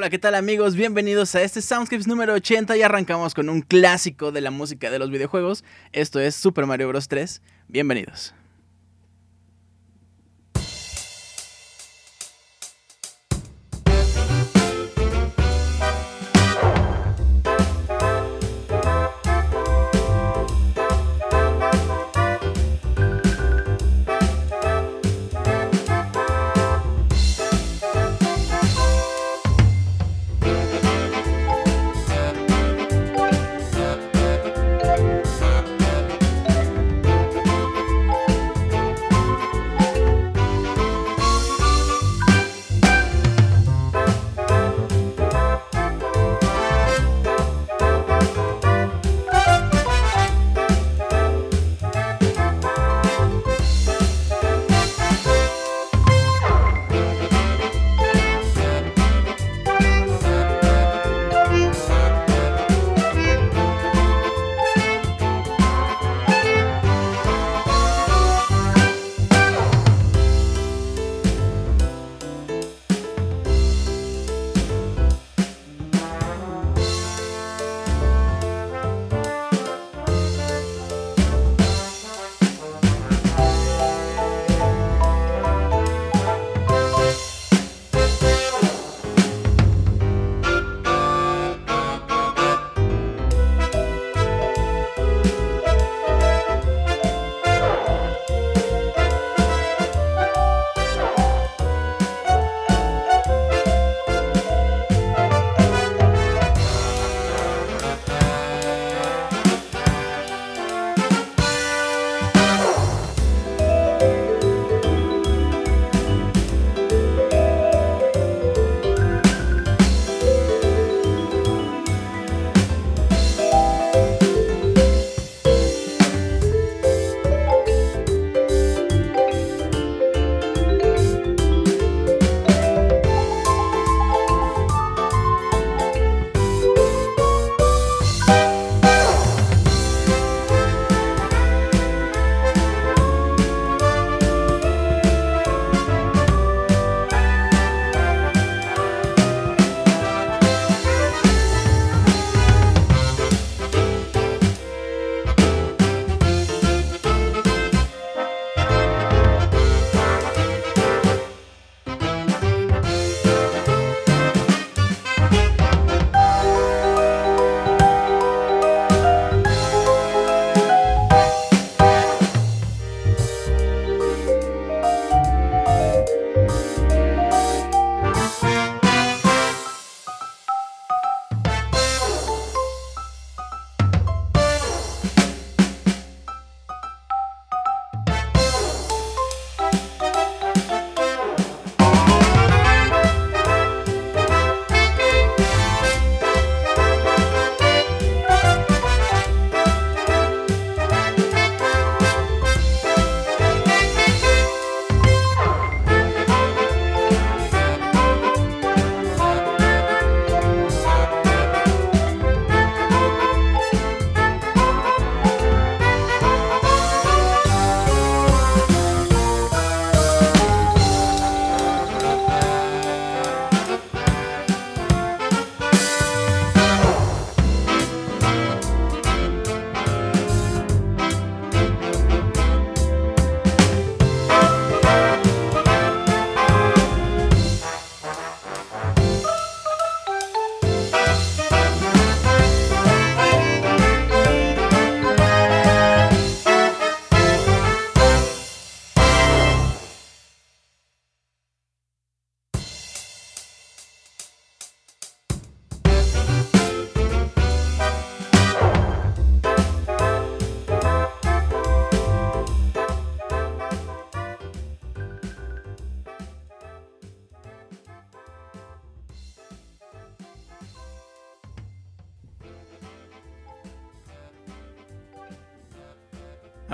Hola, ¿qué tal amigos? Bienvenidos a este Soundscapes número 80 y arrancamos con un clásico de la música de los videojuegos. Esto es Super Mario Bros. 3. Bienvenidos.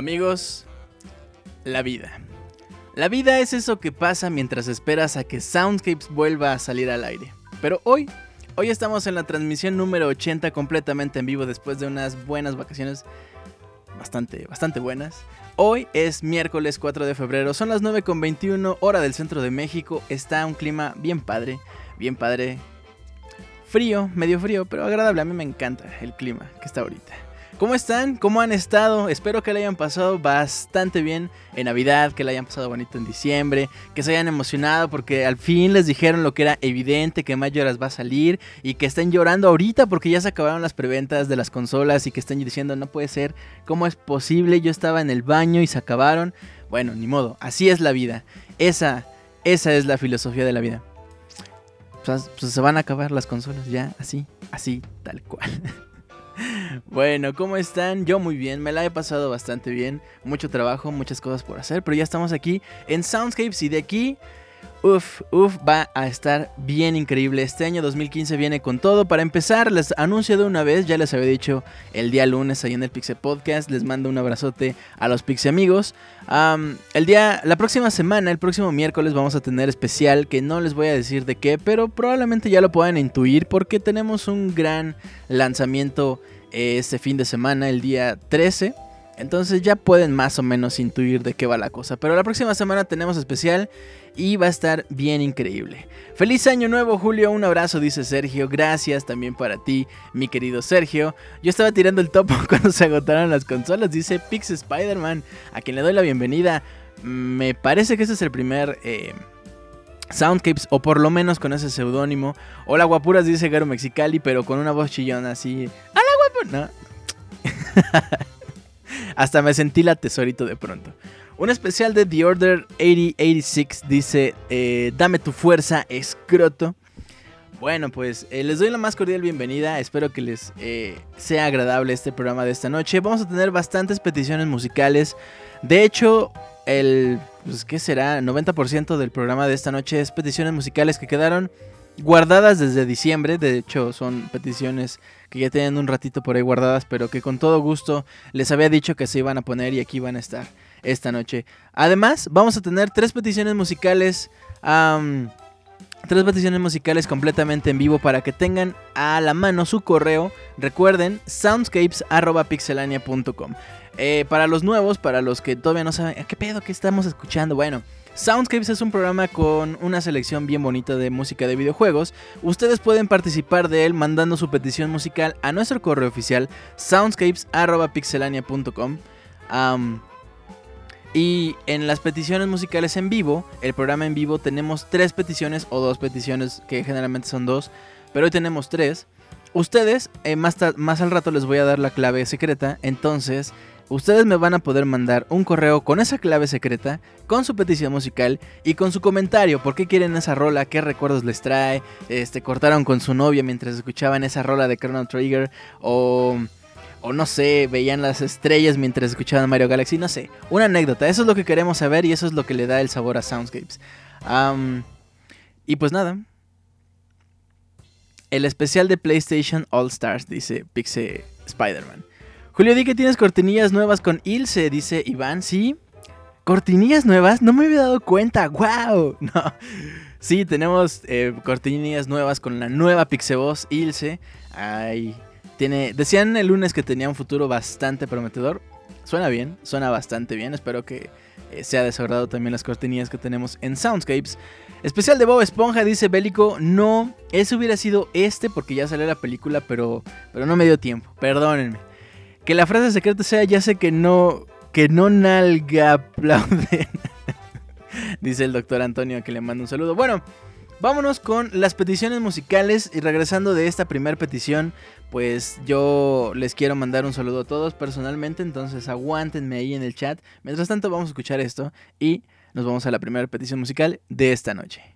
Amigos, la vida. La vida es eso que pasa mientras esperas a que Soundscapes vuelva a salir al aire. Pero hoy, hoy estamos en la transmisión número 80 completamente en vivo después de unas buenas vacaciones bastante, bastante buenas. Hoy es miércoles 4 de febrero, son las 9.21 hora del centro de México, está un clima bien padre, bien padre, frío, medio frío, pero agradable, a mí me encanta el clima que está ahorita. ¿Cómo están? ¿Cómo han estado? Espero que le hayan pasado bastante bien en Navidad, que le hayan pasado bonito en diciembre, que se hayan emocionado porque al fin les dijeron lo que era evidente, que Majora's va a salir y que estén llorando ahorita porque ya se acabaron las preventas de las consolas y que estén diciendo no puede ser, ¿cómo es posible? Yo estaba en el baño y se acabaron. Bueno, ni modo, así es la vida. Esa, esa es la filosofía de la vida. Pues, pues se van a acabar las consolas ya, así, así, tal cual. Bueno, ¿cómo están? Yo muy bien, me la he pasado bastante bien. Mucho trabajo, muchas cosas por hacer, pero ya estamos aquí en Soundscapes y de aquí Uf, uf, va a estar bien increíble. Este año 2015 viene con todo. Para empezar, les anuncio de una vez, ya les había dicho el día lunes ahí en el Pixie Podcast. Les mando un abrazote a los Pixie amigos. el día, la próxima semana, el próximo miércoles, vamos a tener especial que no les voy a decir de qué, pero probablemente ya lo puedan intuir porque tenemos un gran lanzamiento este fin de semana, el día 13. Entonces ya pueden más o menos intuir de qué va la cosa. Pero la próxima semana tenemos especial y va a estar bien increíble. Feliz año nuevo Julio, un abrazo dice Sergio, gracias también para ti mi querido Sergio. Yo estaba tirando el topo cuando se agotaron las consolas, dice Pix Spider-Man, a quien le doy la bienvenida. Me parece que ese es el primer... Eh, Soundcapes, o por lo menos con ese seudónimo. Hola guapuras, dice Garo Mexicali, pero con una voz chillona así. Hola Hasta me sentí la tesorito de pronto. Un especial de The Order 8086 dice, eh, dame tu fuerza, escroto. Bueno, pues eh, les doy la más cordial bienvenida. Espero que les eh, sea agradable este programa de esta noche. Vamos a tener bastantes peticiones musicales. De hecho, el, pues, ¿qué será? 90% del programa de esta noche es peticiones musicales que quedaron guardadas desde diciembre. De hecho, son peticiones que ya tienen un ratito por ahí guardadas, pero que con todo gusto les había dicho que se iban a poner y aquí van a estar esta noche. Además, vamos a tener tres peticiones musicales. tres peticiones musicales completamente en vivo para que tengan a la mano su correo. Recuerden, soundscapes.pixelania.com. Eh, para los nuevos, para los que todavía no saben, ¿qué pedo que estamos escuchando? Bueno, Soundscapes es un programa con una selección bien bonita de música de videojuegos. Ustedes pueden participar de él mandando su petición musical a nuestro correo oficial soundscapes.pixelania.com. y en las peticiones musicales en vivo, el programa en vivo, tenemos tres peticiones o dos peticiones, que generalmente son dos, pero hoy tenemos tres. Ustedes, eh, más, más al rato les voy a dar la clave secreta, entonces ustedes me van a poder mandar un correo con esa clave secreta, con su petición musical y con su comentario, por qué quieren esa rola, qué recuerdos les trae, este, cortaron con su novia mientras escuchaban esa rola de Chrono Trigger o... O no sé, veían las estrellas mientras escuchaban Mario Galaxy, no sé. Una anécdota, eso es lo que queremos saber y eso es lo que le da el sabor a Soundscapes. y pues nada, el especial de PlayStation All Stars, dice Pixie Spider-Man. Julio, di que tienes cortinillas nuevas con Ilse, dice Iván. Sí, cortinillas nuevas, no me había dado cuenta. ¡Wow! No. Sí, tenemos eh, cortinillas nuevas con la nueva Pixeboss Ilse. Ay, tiene. Decían el lunes que tenía un futuro bastante prometedor. Suena bien, suena bastante bien. Espero que eh, sea desagrado también las cortinillas que tenemos en Soundscapes. Especial de Bob Esponja, dice Bélico. No, ese hubiera sido este porque ya salió la película, pero, pero no me dio tiempo. Perdónenme. Que la frase secreta sea, ya sé que no, que no nalga aplauden. Dice el doctor Antonio que le manda un saludo. Bueno, vámonos con las peticiones musicales y regresando de esta primera petición, pues yo les quiero mandar un saludo a todos personalmente, entonces aguántenme ahí en el chat. Mientras tanto vamos a escuchar esto y nos vamos a la primera petición musical de esta noche.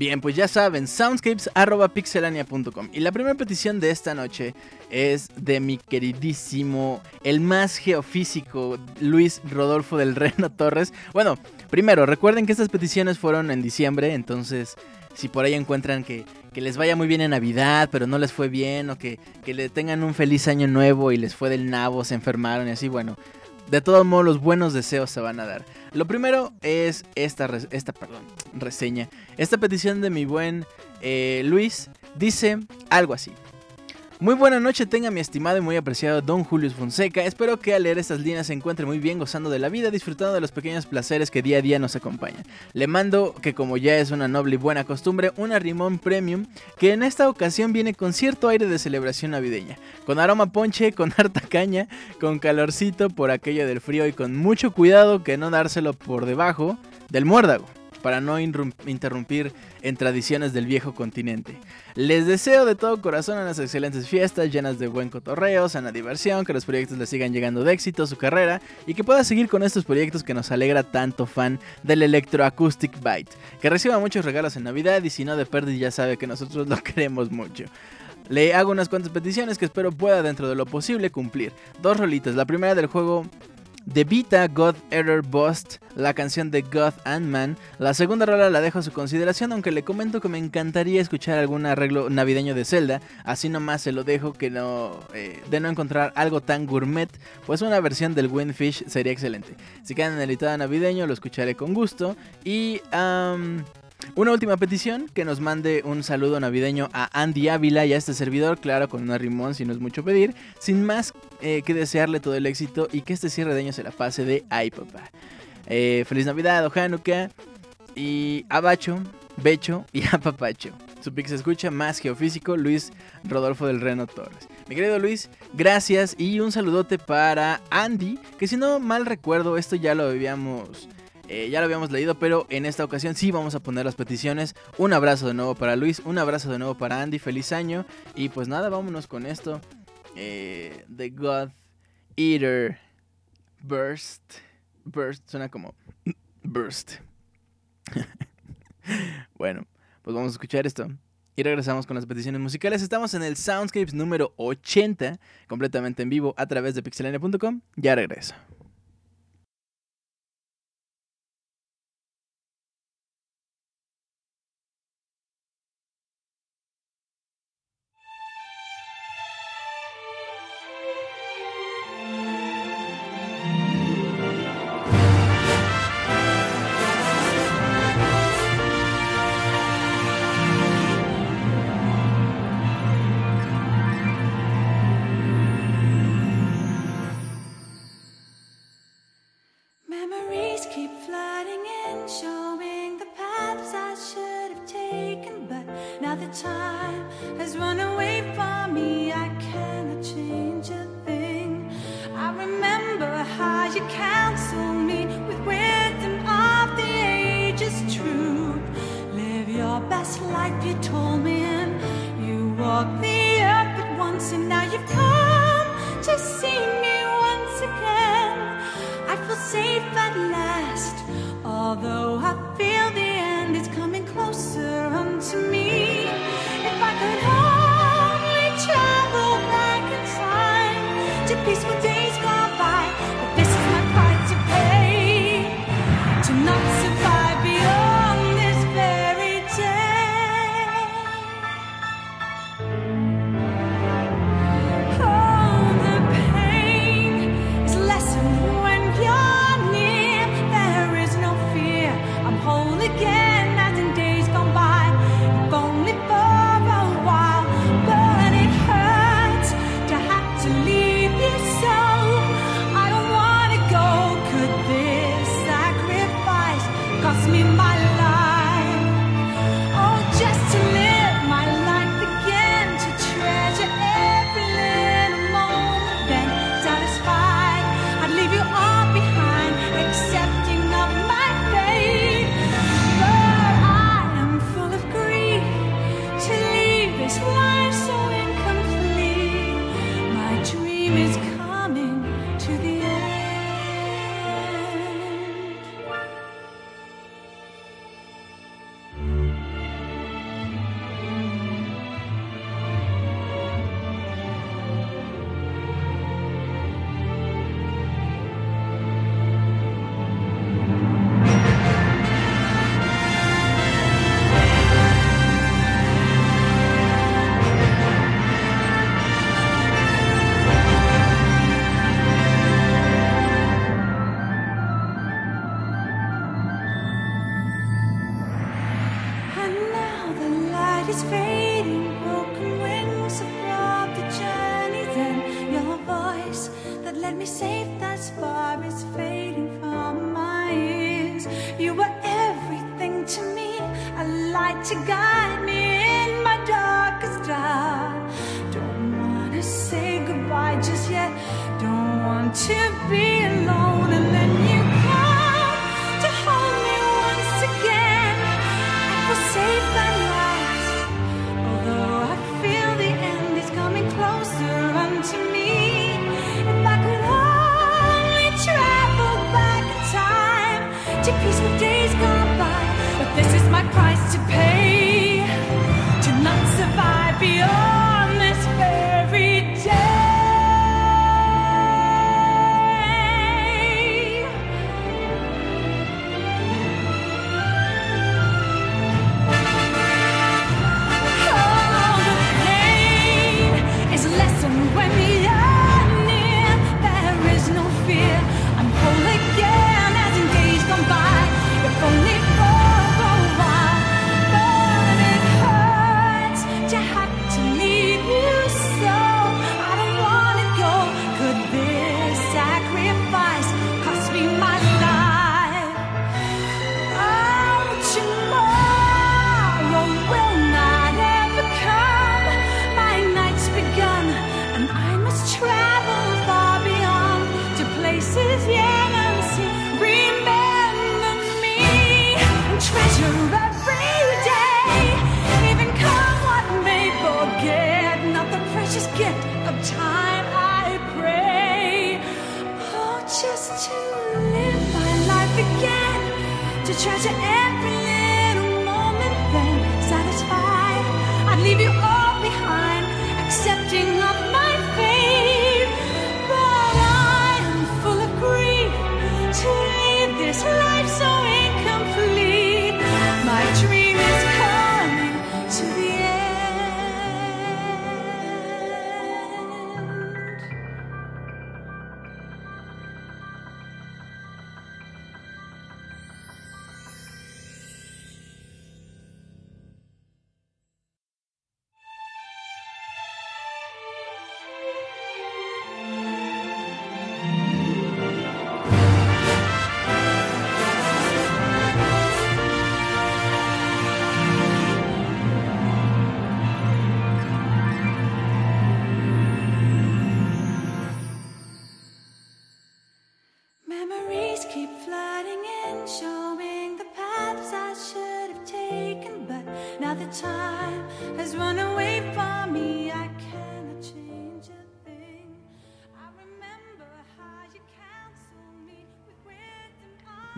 Bien, pues ya saben, soundscapes.pixelania.com. Y la primera petición de esta noche es de mi queridísimo, el más geofísico, Luis Rodolfo del Reno Torres. Bueno, primero, recuerden que estas peticiones fueron en diciembre, entonces si por ahí encuentran que, les vaya muy bien en Navidad, pero no les fue bien, o que, que le tengan un feliz año nuevo y les fue del nabo, se enfermaron y así, bueno, de todos modos, los buenos deseos se van a dar. Lo primero es esta, esta perdón, reseña. Esta petición de mi buen eh, Luis dice algo así. Muy buena noche tenga mi estimado y muy apreciado Don Julius Fonseca. Espero que al leer estas líneas se encuentre muy bien gozando de la vida, disfrutando de los pequeños placeres que día a día nos acompañan. Le mando, que como ya es una noble y buena costumbre, una Rimón Premium que en esta ocasión viene con cierto aire de celebración navideña. Con aroma ponche, con harta caña, con calorcito por aquello del frío y con mucho cuidado que no dárselo por debajo del muérdago para no interrumpir en tradiciones del viejo continente. Les deseo de todo corazón unas excelentes fiestas llenas de buen cotorreo, sana diversión, que los proyectos le sigan llegando de éxito su carrera y que pueda seguir con estos proyectos que nos alegra tanto fan del Electroacoustic Byte. Que reciba muchos regalos en Navidad y si no de pérdida ya sabe que nosotros lo queremos mucho. Le hago unas cuantas peticiones que espero pueda dentro de lo posible cumplir. Dos rolitas, la primera del juego de Vita God Error Bust, la canción de God and Man. La segunda rola la dejo a su consideración, aunque le comento que me encantaría escuchar algún arreglo navideño de Zelda. Así nomás se lo dejo que no, eh, de no encontrar algo tan gourmet, pues una versión del Windfish sería excelente. Si quedan en el estado navideño, lo escucharé con gusto. Y una última petición, que nos mande un saludo navideño a Andy Ávila y a este servidor, claro, con una rimón si no es mucho pedir. Sin más eh, que desearle todo el éxito y que este cierre de año se la pase de ay papá. Eh, feliz Navidad o Hanukkah y abacho, becho y apapacho. Su pick se escucha más geofísico, Luis Rodolfo del Reno Torres. Mi querido Luis, gracias y un saludote para Andy, que si no mal recuerdo, esto ya lo habíamos eh, ya lo habíamos leído, pero en esta ocasión sí vamos a poner las peticiones. Un abrazo de nuevo para Luis, un abrazo de nuevo para Andy, feliz año. Y pues nada, vámonos con esto. Eh, The God Eater Burst. Burst suena como burst. bueno, pues vamos a escuchar esto. Y regresamos con las peticiones musicales. Estamos en el Soundscapes número 80, completamente en vivo a través de pixelania.com. Ya regreso.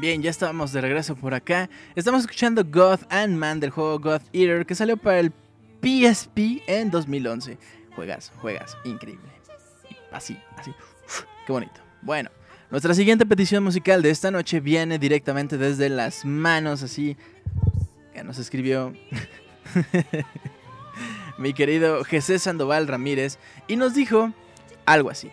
Bien, ya estábamos de regreso por acá. Estamos escuchando God and Man del juego God Eater que salió para el PSP en 2011. Juegas, juegas, increíble. Así, así. Qué bonito. Bueno, nuestra siguiente petición musical de esta noche viene directamente desde las manos así que nos escribió mi querido José Sandoval Ramírez y nos dijo algo así.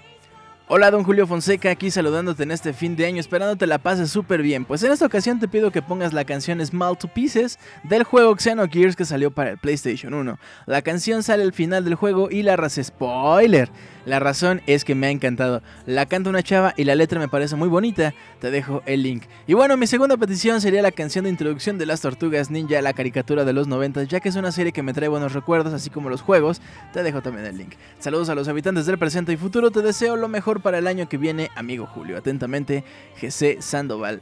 Hola don Julio Fonseca, aquí saludándote en este fin de año, esperándote la pases súper bien. Pues en esta ocasión te pido que pongas la canción Small to Pieces del juego Xenogears que salió para el PlayStation 1. La canción sale al final del juego y la raza spoiler. La razón es que me ha encantado. La canta una chava y la letra me parece muy bonita. Te dejo el link. Y bueno, mi segunda petición sería la canción de introducción de las Tortugas Ninja, la caricatura de los 90, ya que es una serie que me trae buenos recuerdos, así como los juegos. Te dejo también el link. Saludos a los habitantes del presente y futuro. Te deseo lo mejor para el año que viene, amigo Julio. Atentamente, GC Sandoval.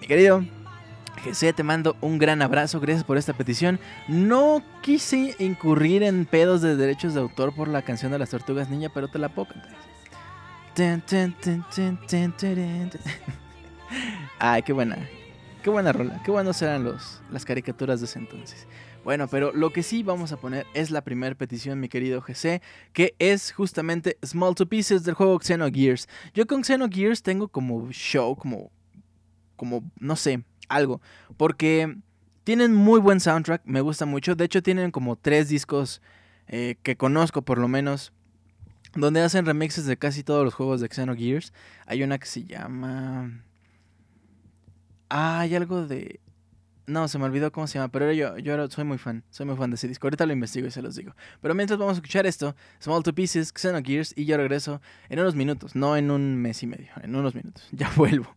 Mi querido, GC, te mando un gran abrazo, gracias por esta petición. No quise incurrir en pedos de derechos de autor por la canción de las tortugas niña, pero te la puedo cantar. Ay, qué buena. Qué buena rola. Qué buenos eran los, las caricaturas de ese entonces. Bueno, pero lo que sí vamos a poner es la primera petición, mi querido GC, que es justamente Small to Pieces del juego Xenogears. Yo con Xenogears tengo como show, como, como, no sé, algo, porque tienen muy buen soundtrack, me gusta mucho. De hecho, tienen como tres discos eh, que conozco por lo menos, donde hacen remixes de casi todos los juegos de Xenogears. Hay una que se llama... Ah, hay algo de... No, se me olvidó cómo se llama, pero yo, yo soy muy fan. Soy muy fan de ese disco. Ahorita lo investigo y se los digo. Pero mientras vamos a escuchar esto, Small Two Pieces, Xenogears, y yo regreso en unos minutos, no en un mes y medio, en unos minutos. Ya vuelvo.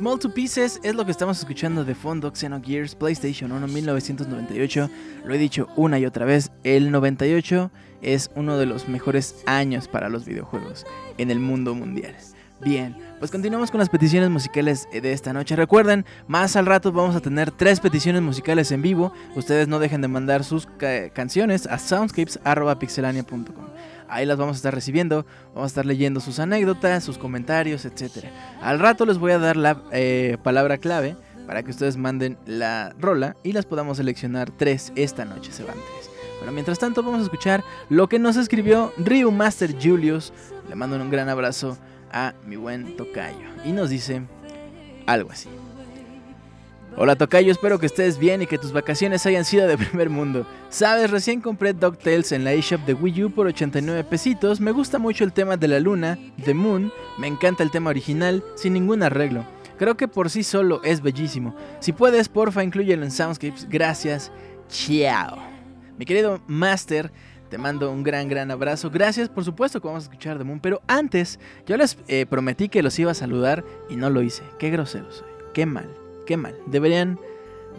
Small to Pieces es lo que estamos escuchando de fondo. Xenogears PlayStation 1 1998. Lo he dicho una y otra vez. El 98 es uno de los mejores años para los videojuegos en el mundo mundial. Bien, pues continuamos con las peticiones musicales de esta noche. Recuerden, más al rato vamos a tener tres peticiones musicales en vivo. Ustedes no dejen de mandar sus ca- canciones a soundscapes.pixelania.com. Ahí las vamos a estar recibiendo, vamos a estar leyendo sus anécdotas, sus comentarios, etc. Al rato les voy a dar la eh, palabra clave para que ustedes manden la rola y las podamos seleccionar tres esta noche, se. Pero mientras tanto vamos a escuchar lo que nos escribió Ryu Master Julius. Le mando un gran abrazo a mi buen tocayo. Y nos dice algo así. Hola Tocayo, espero que estés bien y que tus vacaciones hayan sido de primer mundo. Sabes, recién compré DuckTales en la eShop de Wii U por 89 pesitos. Me gusta mucho el tema de la luna, The Moon. Me encanta el tema original, sin ningún arreglo. Creo que por sí solo es bellísimo. Si puedes, porfa, inclúyelo en Soundscapes. Gracias. Chao. Mi querido Master, te mando un gran, gran abrazo. Gracias, por supuesto que vamos a escuchar The Moon. Pero antes, yo les eh, prometí que los iba a saludar y no lo hice. Qué grosero soy. Qué mal, qué mal. Deberían,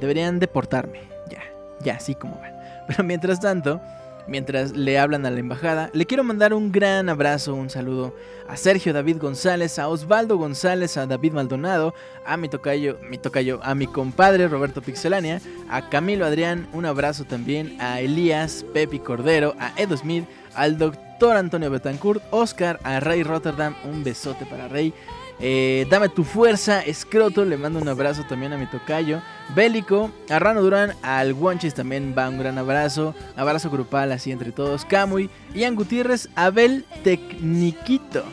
deberían deportarme. Ya, ya, así como va. Pero mientras tanto, mientras le hablan a la embajada, le quiero mandar un gran abrazo, un saludo a Sergio David González, a Osvaldo González, a David Maldonado, a mi tocayo, mi tocayo, a mi compadre Roberto Pixelania, a Camilo Adrián, un abrazo también, a Elías, Pepi Cordero, a Edo Smith, al doctor Antonio Betancourt, Oscar, a Rey Rotterdam, un besote para Rey. Eh, dame tu fuerza, Escroto, le mando un abrazo también a mi tocayo. Bélico, a Rano Durán, al Guanches también va un gran abrazo. Abrazo grupal así entre todos. Camuy, Ian Gutiérrez, Abel Tecniquito.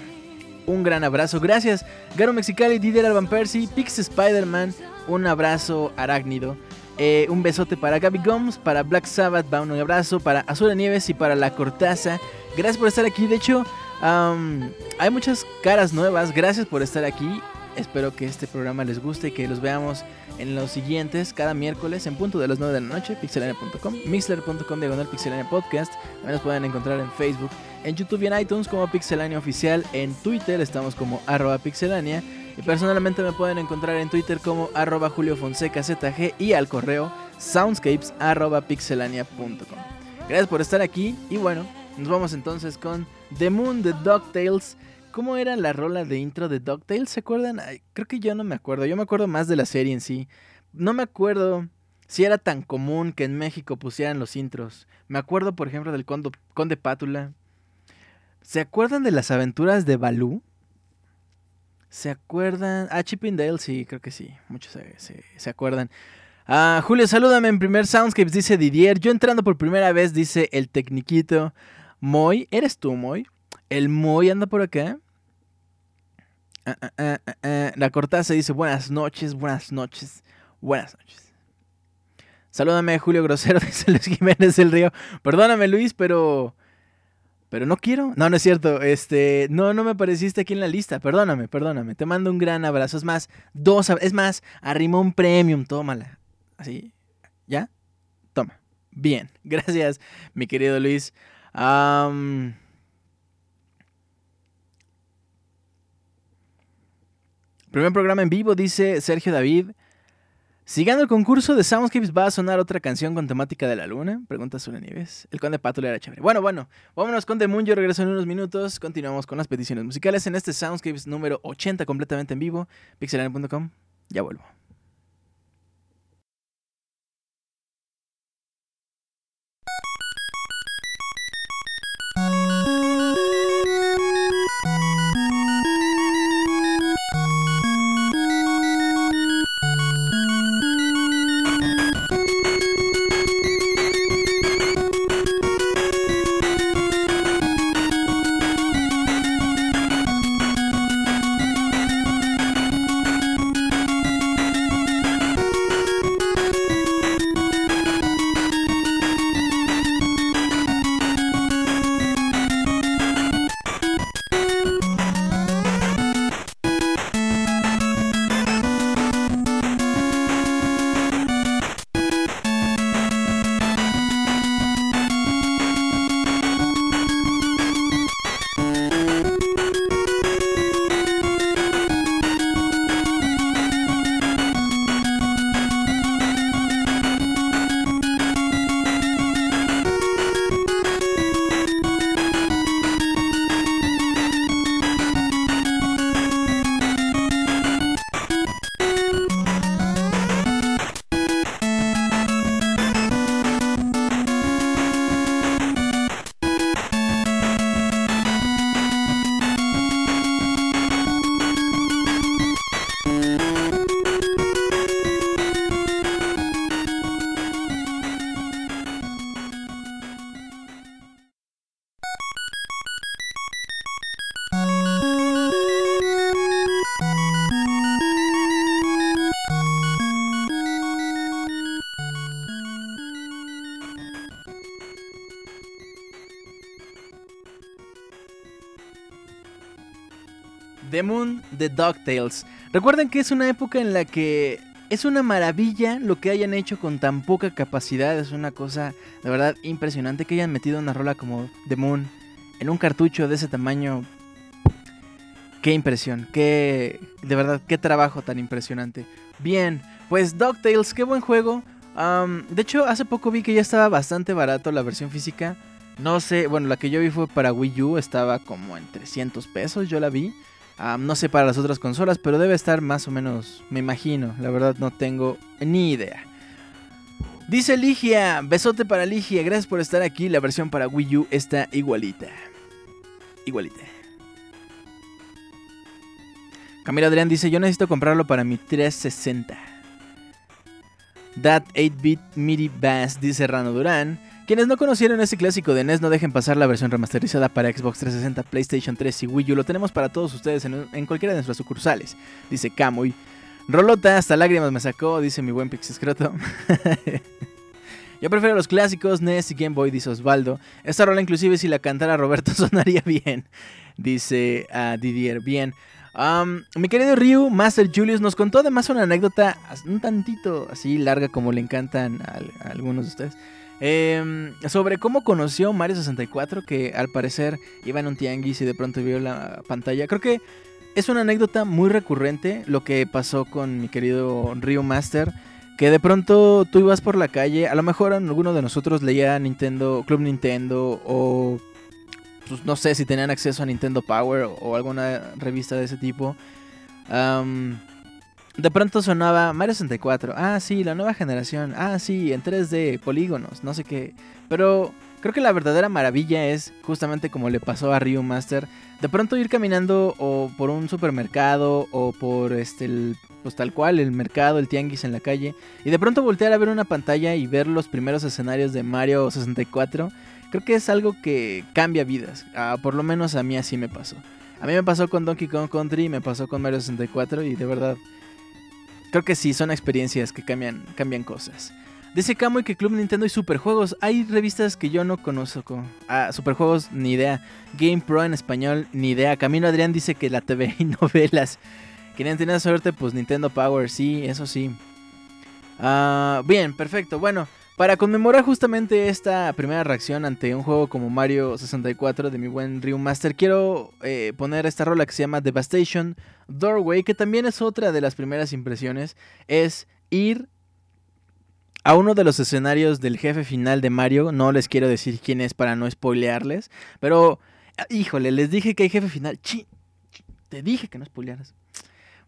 Un gran abrazo, gracias. Garo Mexicali, Didier Alban Percy, Pix Spider-Man, un abrazo arácnido. Eh, un besote para Gaby Gomes, para Black Sabbath, va un abrazo, para Azul de Nieves y para La Cortaza. Gracias por estar aquí, de hecho, hay muchas caras nuevas, gracias por estar aquí. Espero que este programa les guste y que los veamos en los siguientes, cada miércoles en punto de las 9 de la noche, pixelania.com, mixler.com diagonal pixelania podcast. También nos pueden encontrar en Facebook, en YouTube y en iTunes como Pixelania Oficial. En Twitter estamos como arroba pixelania. Y personalmente me pueden encontrar en Twitter como arroba Julio Fonseca ZG y al correo soundscapes arroba pixelania.com. Gracias por estar aquí y bueno, nos vamos entonces con The Moon de DuckTales. ¿Cómo era la rola de intro de DuckTales? ¿Se acuerdan? Creo que yo no me acuerdo. Yo me acuerdo más de la serie en sí. No me acuerdo si era tan común que en México pusieran los intros. Me acuerdo, por ejemplo, del Condo- Conde Pátula. ¿Se acuerdan de las aventuras de Balú? ¿Se acuerdan? Ah, Chip and Dale, sí, creo que sí. Muchos se, se- se acuerdan. Ah, Julio, salúdame en primer Soundscapes, dice Didier. Yo entrando por primera vez, dice el Tecniquito. Moy, ¿eres tú, Moy? El Moy anda por acá. Ah, ah, ah. La Cortaza dice buenas noches, buenas noches, buenas noches. Salúdame, Julio Grosero, dice Luis Jiménez del Río. Perdóname, Luis, pero. Pero no quiero. No, no es cierto. Este. No, no me apareciste aquí en la lista. Perdóname, perdóname. Te mando un gran abrazo. Es más, dos. Es más, Arrimón Premium. Tómala. Así. ¿Ya? Toma. Bien. Gracias, mi querido Luis. Primer programa en vivo, dice Sergio David. Si gano el concurso de Soundscapes, ¿va a sonar otra canción con temática de la luna? Pregunta Zula Nieves. El Conde Pátula era chévere. Bueno, bueno, vámonos con The regreso en unos minutos. Continuamos con las peticiones musicales en este Soundscapes número 80 completamente en vivo. Pixelania.com. Ya vuelvo. The Moon de DuckTales. Recuerden que es una época en la que es una maravilla lo que hayan hecho con tan poca capacidad. Es una cosa de verdad impresionante que hayan metido una rola como The Moon en un cartucho de ese tamaño. Qué impresión, qué de verdad qué trabajo tan impresionante. Bien, pues DuckTales, qué buen juego. De hecho, hace poco vi que ya estaba bastante barato la versión física. No sé, bueno, la que yo vi fue para Wii U, estaba como en 300 pesos, yo la vi. No sé para las otras consolas, pero debe estar más o menos, me imagino. La verdad no tengo ni idea. Dice Ligia, besote para Ligia, gracias por estar aquí. La versión para Wii U está igualita. Igualita. Camila Adrián dice, yo necesito comprarlo para mi 360. That 8-bit MIDI Bass, dice Rano Durán. Quienes no conocieron este clásico de NES no dejen pasar la versión remasterizada para Xbox 360, PlayStation 3 y Wii U. Lo tenemos para todos ustedes en, en cualquiera de nuestras sucursales, dice Camuy. Rolota, hasta lágrimas me sacó, dice mi buen Pixescroto. Yo prefiero los clásicos NES y Game Boy, dice Osvaldo. Esta rola inclusive si la cantara Roberto sonaría bien, dice ah, Didier. Bien. Mi querido Ryu, Master Julius, nos contó además una anécdota un tantito así larga como le encantan a algunos de ustedes. Em, sobre cómo conoció Mario 64, que al parecer iba en un tianguis y de pronto vio la pantalla. Creo que es una anécdota muy recurrente lo que pasó con mi querido Ryu Master. Que de pronto tú ibas por la calle, a lo mejor alguno de nosotros leía Nintendo, Club Nintendo o pues no sé si tenían acceso a Nintendo Power o, alguna revista de ese tipo. De pronto sonaba Mario 64. Ah, sí, la nueva generación. Ah, sí, en 3D, polígonos, no sé qué. Pero creo que la verdadera maravilla es justamente como le pasó a Ryu Master. De pronto ir caminando o por un supermercado o por este el, pues tal cual el mercado, el tianguis en la calle y de pronto voltear a ver una pantalla y ver los primeros escenarios de Mario 64 creo que es algo que cambia vidas. Ah, por lo menos a mí así me pasó. A mí me pasó con Donkey Kong Country, me pasó con Mario 64 y de verdad creo que sí son experiencias que cambian, cambian cosas. Dice Camuy que Club Nintendo y Superjuegos. Hay revistas que yo no conozco. Ah, Superjuegos, ni idea. Game Pro en español, ni idea. Camino Adrián dice que la TV y novelas. Querían tener suerte, pues Nintendo Power, sí, eso sí. Ah, bien, perfecto. Bueno, Para conmemorar justamente esta primera reacción ante un juego como Mario 64 de mi buen Ryu Master, quiero eh, poner esta rola que se llama Devastation Doorway, que también es otra de las primeras impresiones, es ir a uno de los escenarios del jefe final de Mario, no les quiero decir quién es para no spoilearles, pero híjole, les dije que hay jefe final, chi, te dije que no spoilearas.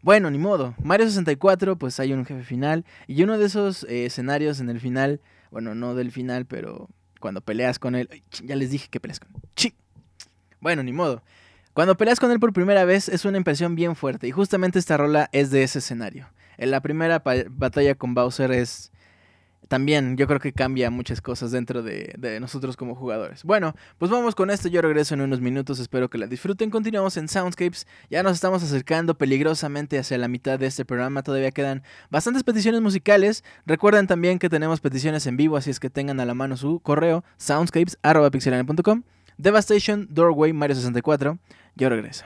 Bueno, ni modo. Mario 64, pues hay un jefe final. Y uno de esos eh, escenarios en el final bueno, no del final, pero cuando peleas con él. Ya les dije que peleas con él. Bueno, ni modo. Cuando peleas con él por primera vez es una impresión bien fuerte. Y justamente esta rola es de ese escenario. En la primera batalla con Bowser es también yo creo que cambia muchas cosas dentro de, nosotros como jugadores. Bueno, pues vamos con esto, yo regreso en unos minutos, espero que la disfruten. Continuamos en Soundscapes, ya nos estamos acercando peligrosamente hacia la mitad de este programa, todavía quedan bastantes peticiones musicales. Recuerden también que tenemos peticiones en vivo, así es que tengan a la mano su correo soundscapes.pixelane.com. Devastation, Doorway, Mario 64, yo regreso.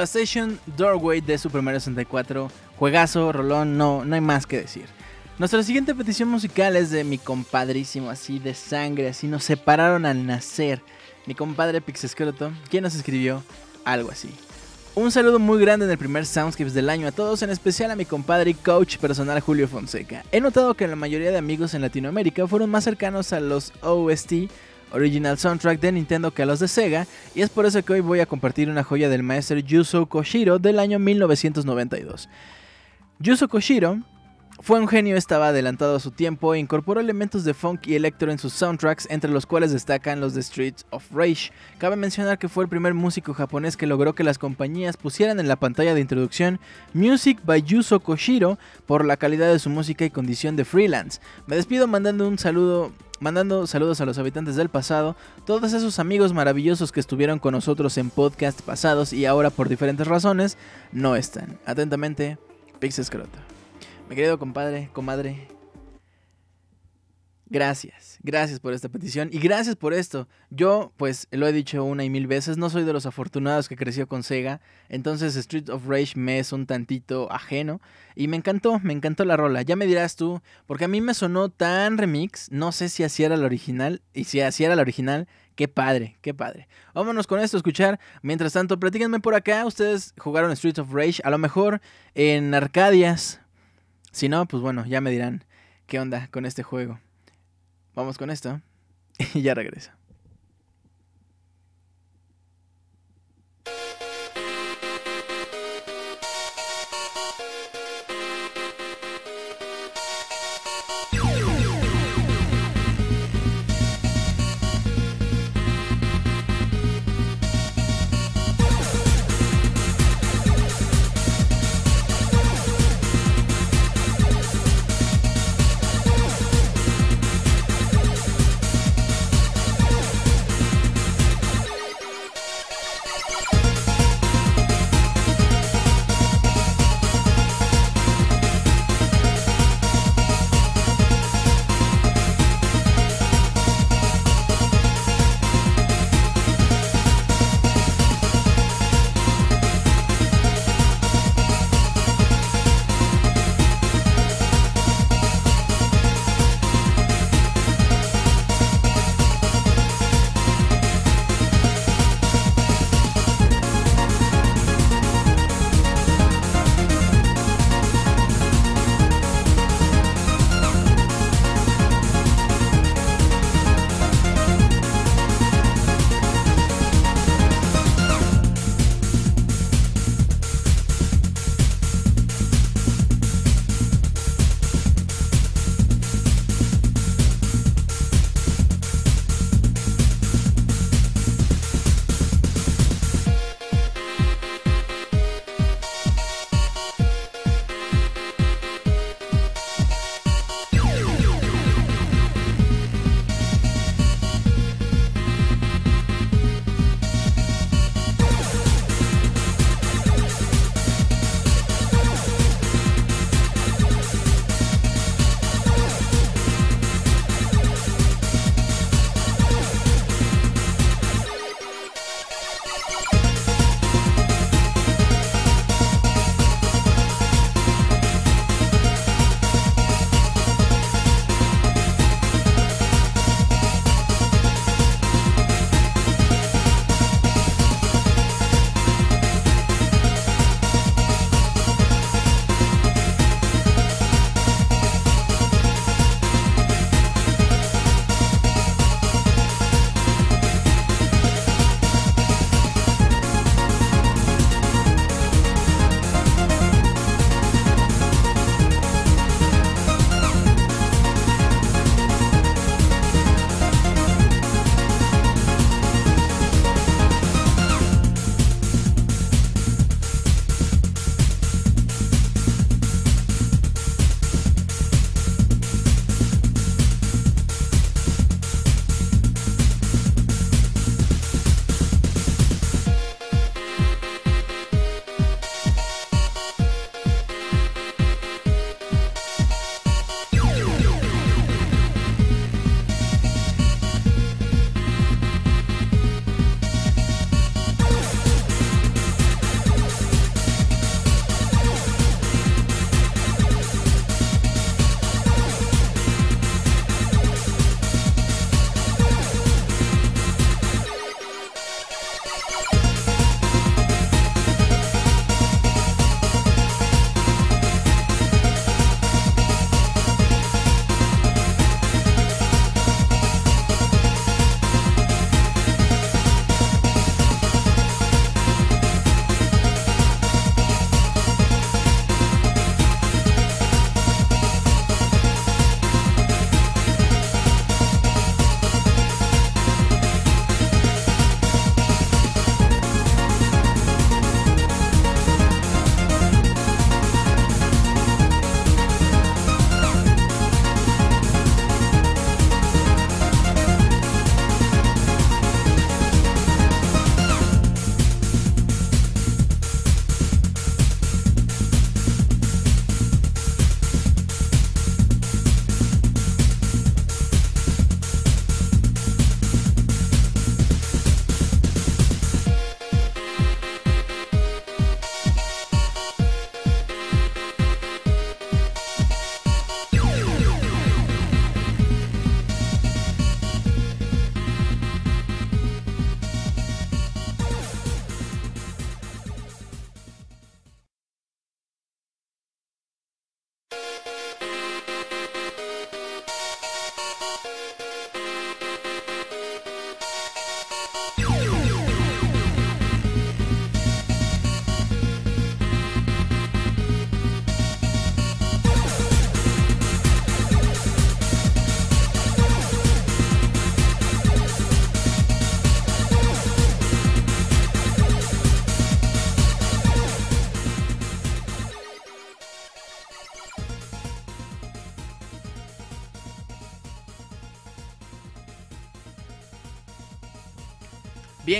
Devastation Doorway de Super Mario 64. Juegazo, rolón, no, no hay más que decir. Nuestra siguiente petición musical es de mi compadrísimo, así de sangre, así nos separaron al nacer. Mi compadre Pixescroto, quien nos escribió algo así. Un saludo muy grande en el primer Soundscapes del año a todos, en especial a mi compadre y coach personal Julio Fonseca. He notado que la mayoría de amigos en Latinoamérica fueron más cercanos a los OST, Original Soundtrack de Nintendo, que a los de Sega, y es por eso que hoy voy a compartir una joya del maestro Yuzo Koshiro del año 1992. Yuzo Koshiro fue un genio, estaba adelantado a su tiempo e incorporó elementos de funk y electro en sus soundtracks, entre los cuales destacan los de Streets of Rage. Cabe mencionar que fue el primer músico japonés que logró que las compañías pusieran en la pantalla de introducción Music by Yuzo Koshiro por la calidad de su música y condición de freelance. Me despido mandando un saludo mandando saludos a los habitantes del pasado, todos esos amigos maravillosos que estuvieron con nosotros en podcast pasados y ahora por diferentes razones no están. Atentamente, Pixescroto. Mi querido compadre, comadre, gracias, gracias por esta petición y gracias por esto. Yo, pues, lo he dicho una y mil veces, no soy de los afortunados que creció con Sega, entonces Street of Rage me es un tantito ajeno y me encantó, me encantó la rola. Ya me dirás tú, porque a mí me sonó tan remix, no sé si así era la original y si así era la original, Qué padre, qué padre. Vámonos con esto a escuchar. Mientras tanto, platíquenme por acá. Ustedes jugaron Streets of Rage, a lo mejor en Arcadias, si no, pues bueno, ya me dirán qué onda con este juego. Vamos con esto y ya regreso.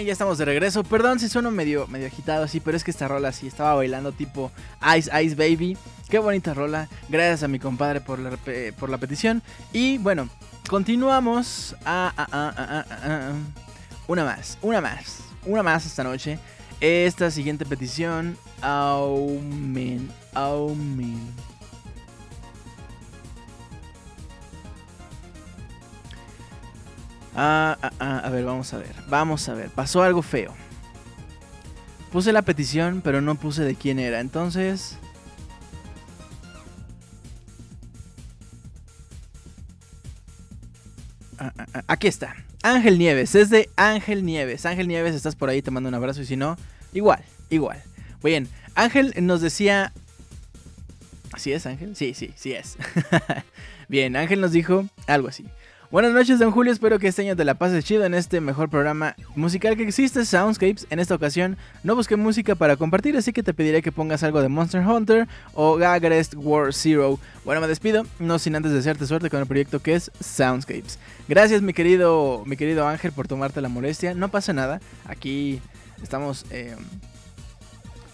Ya estamos de regreso. Perdón si sueno medio, medio agitado así, pero es que esta rola sí estaba bailando tipo Ice Ice Baby. Qué bonita rola. Gracias a mi compadre por la, por la petición. Y bueno, continuamos. Ah, ah, ah. Una más, una más, una más esta noche. Esta siguiente petición. Aumen, aumen. Ah, ah, ah, a ver, vamos a ver. Vamos a ver. Pasó algo feo. Puse la petición, pero no puse de quién era. Entonces... Ah, ah, ah, Aquí está. Ángel Nieves. Es de Ángel Nieves. Ángel Nieves, estás por ahí, te mando un abrazo. Y si no, igual, igual. Bien, Ángel nos decía... ¿Sí es Ángel? Sí, sí, sí es. Bien, Ángel nos dijo algo así. Buenas noches, don Julio. Espero que este año te la pases chido en este mejor programa musical que existe, Soundscapes. En esta ocasión no busqué música para compartir, así que te pediré que pongas algo de Monster Hunter o Gagrest War Zero. Bueno, me despido, no sin antes desearte suerte con el proyecto que es Soundscapes. Gracias, mi querido, mi querido Ángel, por tomarte la molestia. No pasa nada, aquí estamos, eh,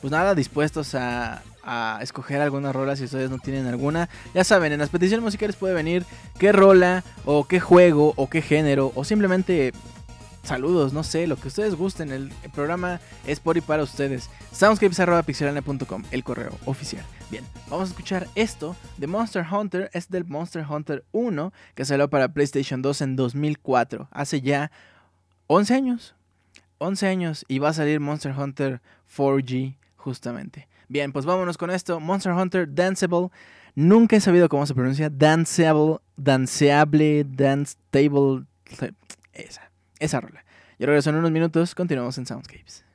pues nada, dispuestos a, a escoger alguna rola si ustedes no tienen alguna. Ya saben, en las peticiones musicales puede venir qué rola o qué juego o qué género o simplemente saludos, no sé, lo que ustedes gusten. El, el programa es por y para ustedes. Soundscapes.pixelania.com, el correo oficial. Bien, vamos a escuchar esto de Monster Hunter. Es del Monster Hunter 1 que salió para PlayStation 2 en 2004. Hace ya 11 años. 11 años y va a salir Monster Hunter 4G justamente. Bien, pues vámonos con esto. Monster Hunter Danceable. Nunca he sabido cómo se pronuncia. Danceable, danceable, dance table. Esa, esa rola. Yo regreso en unos minutos. Continuamos en Soundscapes.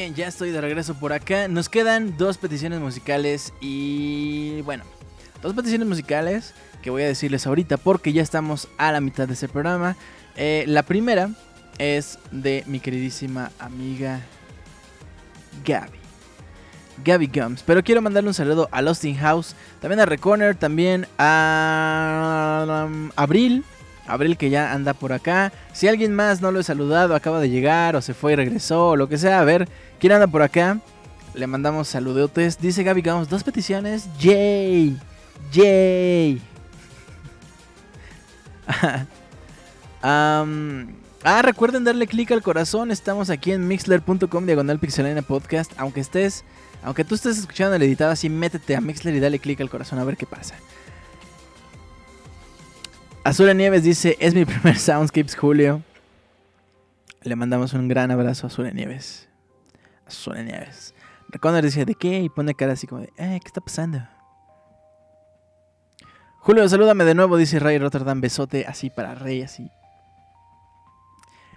Bien, ya estoy de regreso por acá. Nos quedan dos peticiones musicales y bueno, dos peticiones musicales que voy a decirles ahorita porque ya estamos a la mitad de ese programa. Eh, la primera es de mi queridísima amiga Gaby. Gaby Gums. Pero quiero mandarle un saludo a Austin House, también a Reconer, también a um, Abril. Abril que ya anda por acá. Si alguien más no lo he saludado, acaba de llegar o se fue y regresó o lo que sea, a ver, ¿quién anda por acá? Le mandamos saludotes. Dice Gaby Gums, dos peticiones. Yay. Yay. Am, ah, recuerden darle clic al corazón. Estamos aquí en mixler.com diagonal pixelania podcast. Aunque estés, aunque tú estés escuchando el editado así, métete a Mixler y dale clic al corazón a ver qué pasa. Azura Nieves dice, es mi primer Soundscapes Julio. Le mandamos un gran abrazo a Azura Nieves. Azura Nieves. Dice, ¿de qué? Y pone cara así como de, eh, ¿qué está pasando? Julio, salúdame de nuevo, dice Ray Rotterdam. Besote así para Rey, así.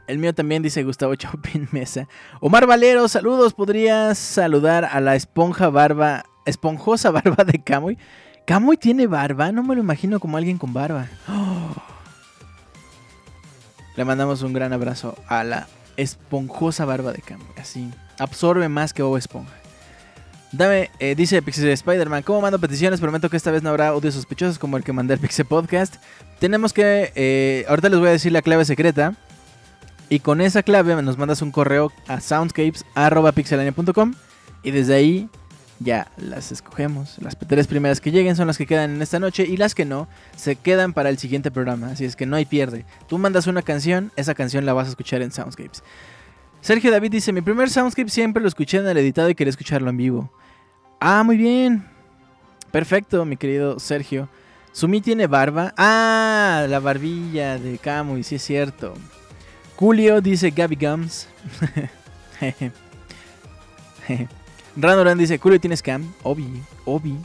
El mío también dice Gustavo Chaupin Mesa. Omar Valero, saludos. ¿Podrías saludar a la esponja barba, esponjosa barba de Camuy? ¿Camuy tiene barba? No me lo imagino como alguien con barba. Le mandamos un gran abrazo a la esponjosa barba de Camuy. Así, absorbe más que Bob Esponja. Dame, eh, dice Pixel Spider-Man, ¿cómo mando peticiones? Prometo que esta vez no habrá audios sospechosos como el que mandé al Pixel Podcast. Tenemos que, eh, ahorita les voy a decir la clave secreta. Y con esa clave nos mandas un correo a soundscapes.pixelania.com y desde ahí ya las escogemos. Las tres primeras que lleguen son las que quedan en esta noche y las que no se quedan para el siguiente programa. Así es que no hay pierde. Tú mandas una canción, esa canción la vas a escuchar en Soundscapes. Sergio David dice, mi primer Soundscape siempre lo escuché en el editado y quería escucharlo en vivo. Ah, muy bien. Perfecto, mi querido Sergio. Sumi tiene barba. Ah, la barbilla de Camuy, sí es cierto. Julio dice Gaby Gums. Ranoran dice, Julio tienes cam. Obi, Obi.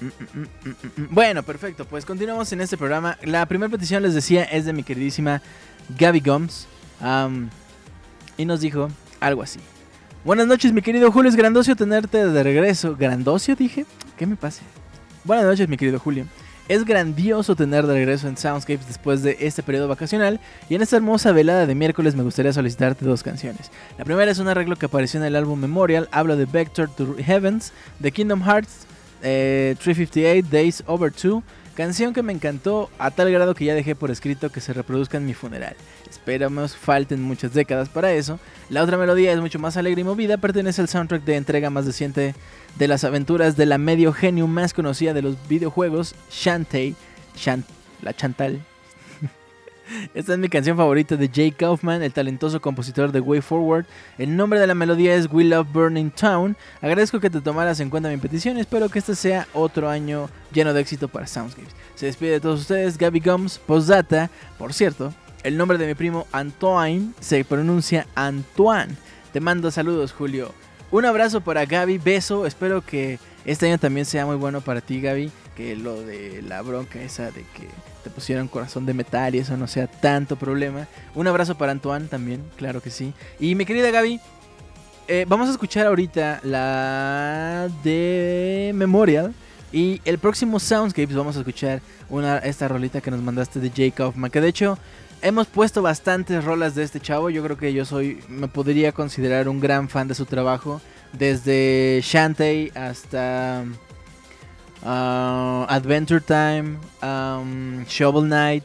Mm, mm, mm. Bueno, perfecto. Pues continuamos en este programa. La primera petición, les decía, es de mi queridísima Gaby Gums. Am, y nos dijo algo así. Buenas noches, mi querido Julio. Es grandocio tenerte de regreso. ¿Grandocio dije? ¿Qué me pasa? Buenas noches, mi querido Julio. Es grandioso tener de regreso en Soundscapes después de este periodo vacacional y en esta hermosa velada de miércoles me gustaría solicitarte dos canciones. La primera es un arreglo que apareció en el álbum Memorial, hablo de Vector to Heavens, de Kingdom Hearts eh, 358 Days Over 2, canción que me encantó a tal grado que ya dejé por escrito que se reproduzca en mi funeral. Esperamos falten muchas décadas para eso. La otra melodía es mucho más alegre y movida, pertenece al soundtrack de entrega más reciente de las aventuras de la medio genio más conocida de los videojuegos, Shantae, Shan- la Chantal. Esta es mi canción favorita de Jay Kaufman, el talentoso compositor de Way Forward. El nombre de la melodía es We Love Burning Town. Agradezco que te tomaras en cuenta mi petición. Espero que este sea otro año lleno de éxito para Soundscapes. Se despide de todos ustedes, Gabby Gums, postdata. Por cierto, el nombre de mi primo Antoine se pronuncia Antoine. Te mando saludos, Julio. Un abrazo para Gaby, beso. Espero que este año también sea muy bueno para ti, Gaby. Que lo de la bronca esa de que te pusieron corazón de metal y eso no sea tanto problema. Un abrazo para Antoine también, claro que sí. Y mi querida Gaby, eh, vamos a escuchar ahorita la de Memorial. Y el próximo Soundscapes vamos a escuchar una, esta rolita que nos mandaste de Jake Kaufman. Que de hecho hemos puesto bastantes rolas de este chavo. Yo creo que yo soy, me podría considerar un gran fan de su trabajo. Desde Shantae hasta ah, Adventure Time, Shovel Knight,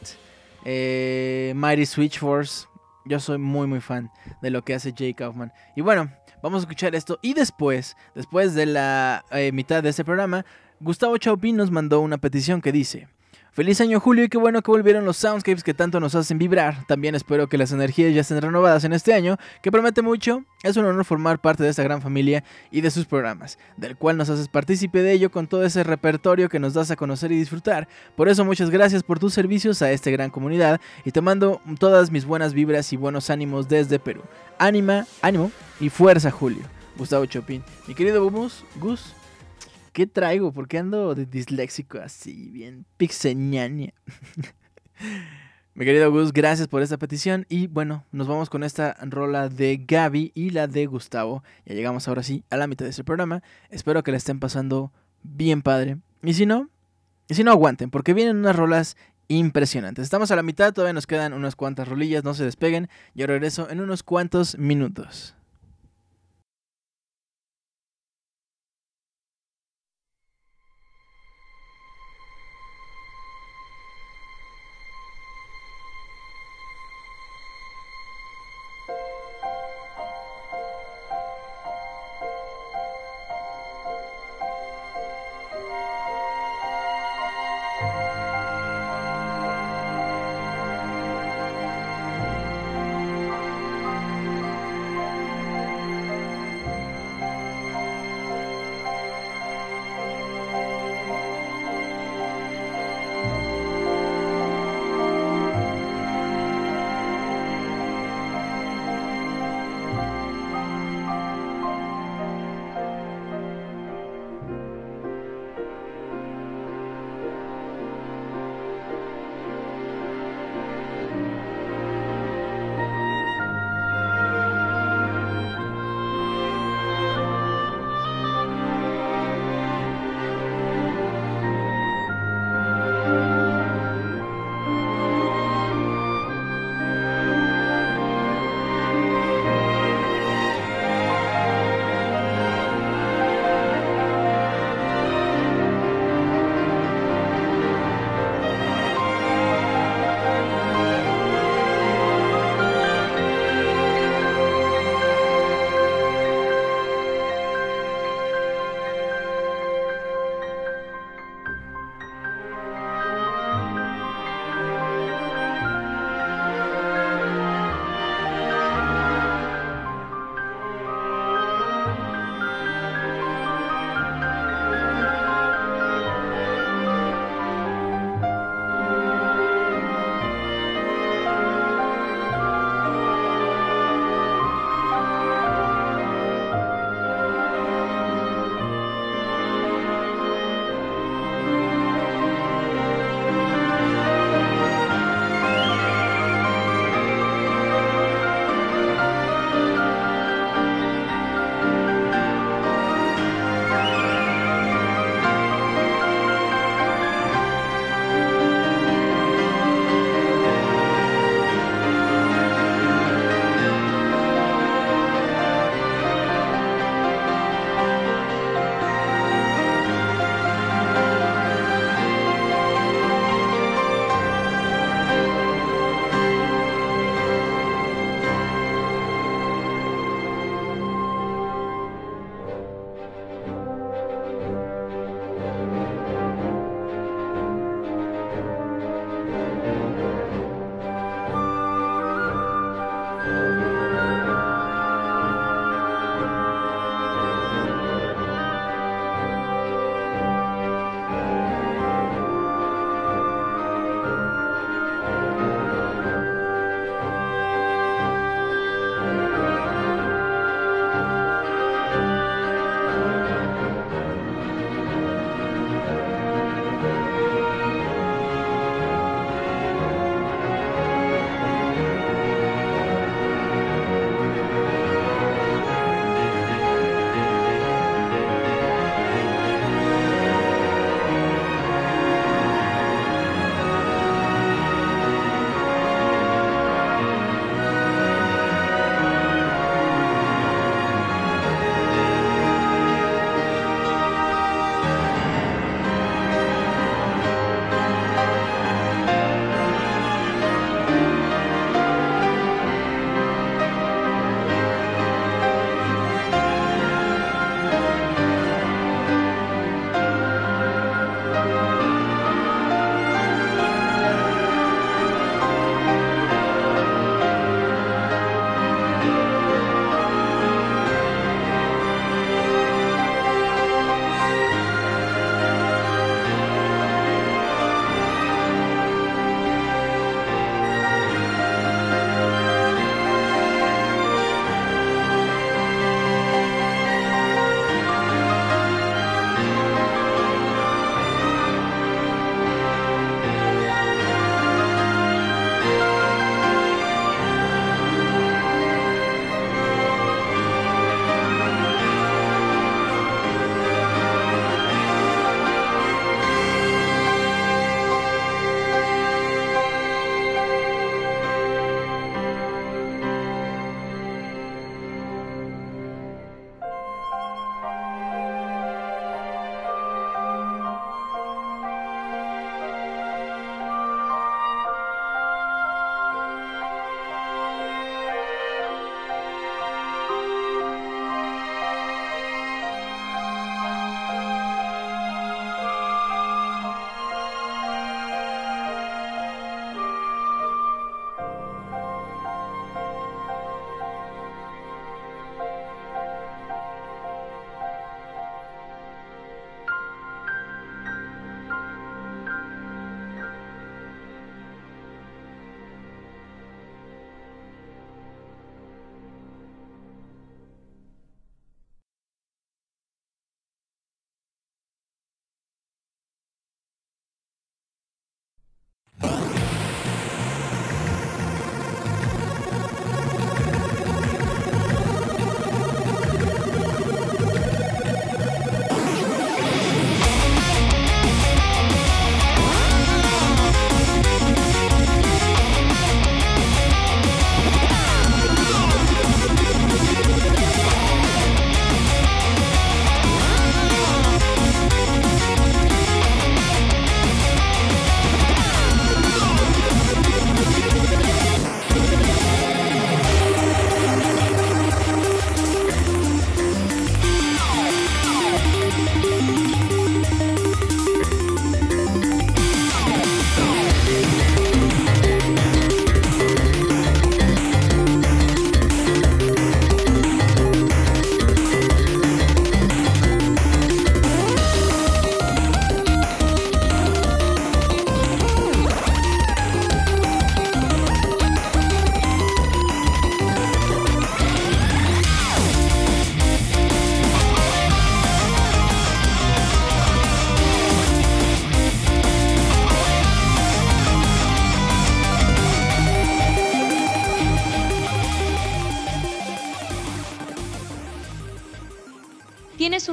eh, Mighty Switch Force. Yo soy muy muy fan de lo que hace Jake Kaufman. Y bueno, vamos a escuchar esto. Y después, después de la eh, mitad de este programa, Gustavo Chaupin nos mandó una petición que dice... Feliz año Julio y qué bueno que volvieron los soundscapes que tanto nos hacen vibrar. También espero que las energías ya estén renovadas en este año, que promete mucho. Es un honor formar parte de esta gran familia y de sus programas, del cual nos haces partícipe de ello con todo ese repertorio que nos das a conocer y disfrutar. Por eso muchas gracias por tus servicios a esta gran comunidad y te mando todas mis buenas vibras y buenos ánimos desde Perú. Ánima, ánimo y fuerza Julio. Gustavo Chopin. Mi querido Gus, Gus, ¿Qué traigo? ¿Por qué ando de disléxico así, bien pixeñaña? Mi querido Gus, gracias por esta petición. Y bueno, nos vamos con esta rola de Gaby y la de Gustavo. Ya llegamos ahora sí a la mitad de este programa. Espero que la estén pasando bien padre. Y si no, y si no aguanten, porque vienen unas rolas impresionantes. Estamos a la mitad, todavía nos quedan unas cuantas rolillas, no se despeguen. Yo regreso en unos cuantos minutos.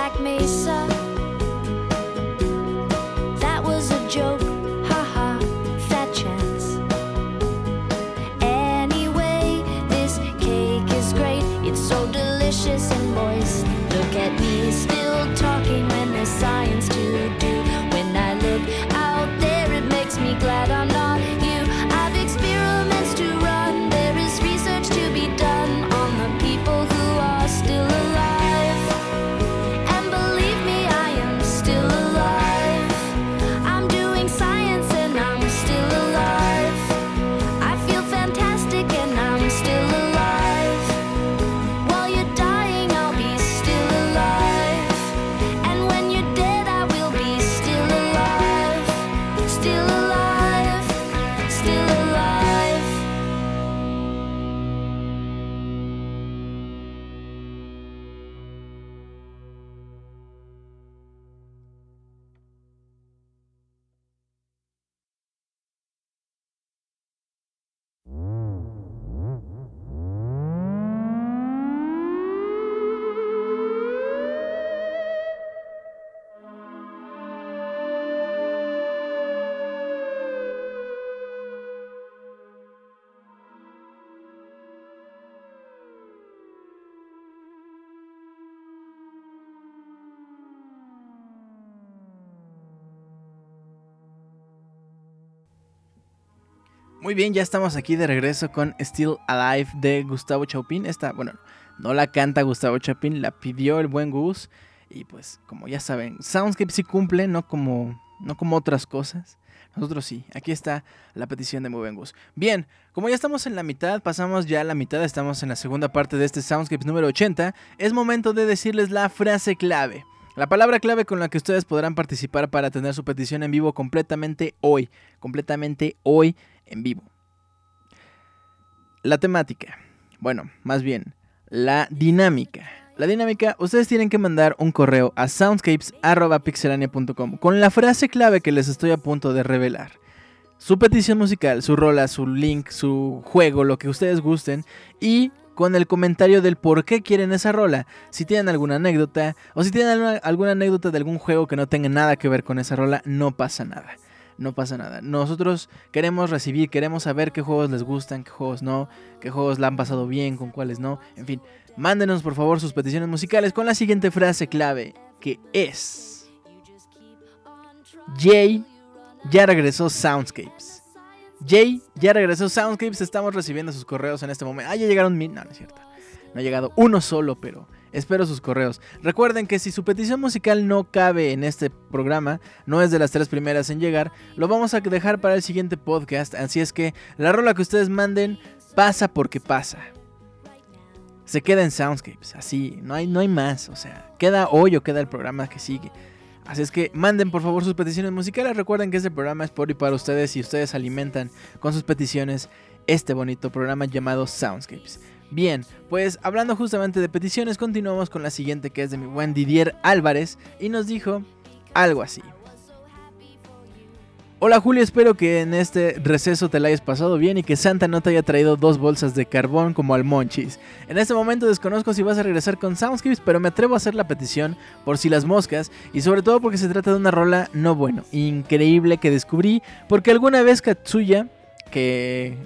Black Mesa. Muy bien, ya estamos aquí de regreso con Still Alive de Gustavo Chaupin. Esta, bueno, no la canta Gustavo Chaupin, la pidió el buen Gus. Y pues, como ya saben, Soundscape sí cumple, no como, no como otras cosas. Nosotros sí. Aquí está la petición de Muy buen Gus. Bien, como ya estamos en la mitad, pasamos ya a la mitad, estamos en la segunda parte de este Soundscape número 80. Es momento de decirles la frase clave. La palabra clave con la que ustedes podrán participar para tener su petición en vivo completamente hoy. Completamente hoy en vivo. La temática. Bueno, más bien, la dinámica. La dinámica, ustedes tienen que mandar un correo a soundscapes.pixelania.com con la frase clave que les estoy a punto de revelar. Su petición musical, su rola, su link, su juego, lo que ustedes gusten y con el comentario del por qué quieren esa rola. Si tienen alguna anécdota o si tienen alguna, alguna anécdota de algún juego que no tenga nada que ver con esa rola, no pasa nada no pasa nada. Nosotros queremos recibir, queremos saber qué juegos les gustan, qué juegos no, qué juegos la han pasado bien, con cuáles no. En fin, mándenos por favor sus peticiones musicales con la siguiente frase clave, que es... Jay ya regresó Soundscapes. Jay ya regresó Soundscapes, estamos recibiendo sus correos en este momento. Ah, ya llegaron mil, no, no es cierto. No ha llegado uno solo, pero Espero sus correos. Recuerden que si su petición musical no cabe en este programa, no es de las tres primeras en llegar, lo vamos a dejar para el siguiente podcast. Así es que la rola que ustedes manden pasa porque pasa. Se queda en Soundscapes, así, no hay, no hay más. O sea, queda hoy o queda el programa que sigue. Así es que manden por favor sus peticiones musicales. Recuerden que este programa es por y para ustedes y ustedes alimentan con sus peticiones este bonito programa llamado Soundscapes. Bien, pues hablando justamente de peticiones, continuamos con la siguiente que es de mi buen Didier Álvarez y nos dijo algo así. Hola Julio, espero que en este receso te la hayas pasado bien y que Santa no te haya traído dos bolsas de carbón como al Monchis. En este momento desconozco si vas a regresar con Soundscapes, pero me atrevo a hacer la petición por si las moscas y sobre todo porque se trata de una rola no bueno, increíble que descubrí porque alguna vez Katsuya, que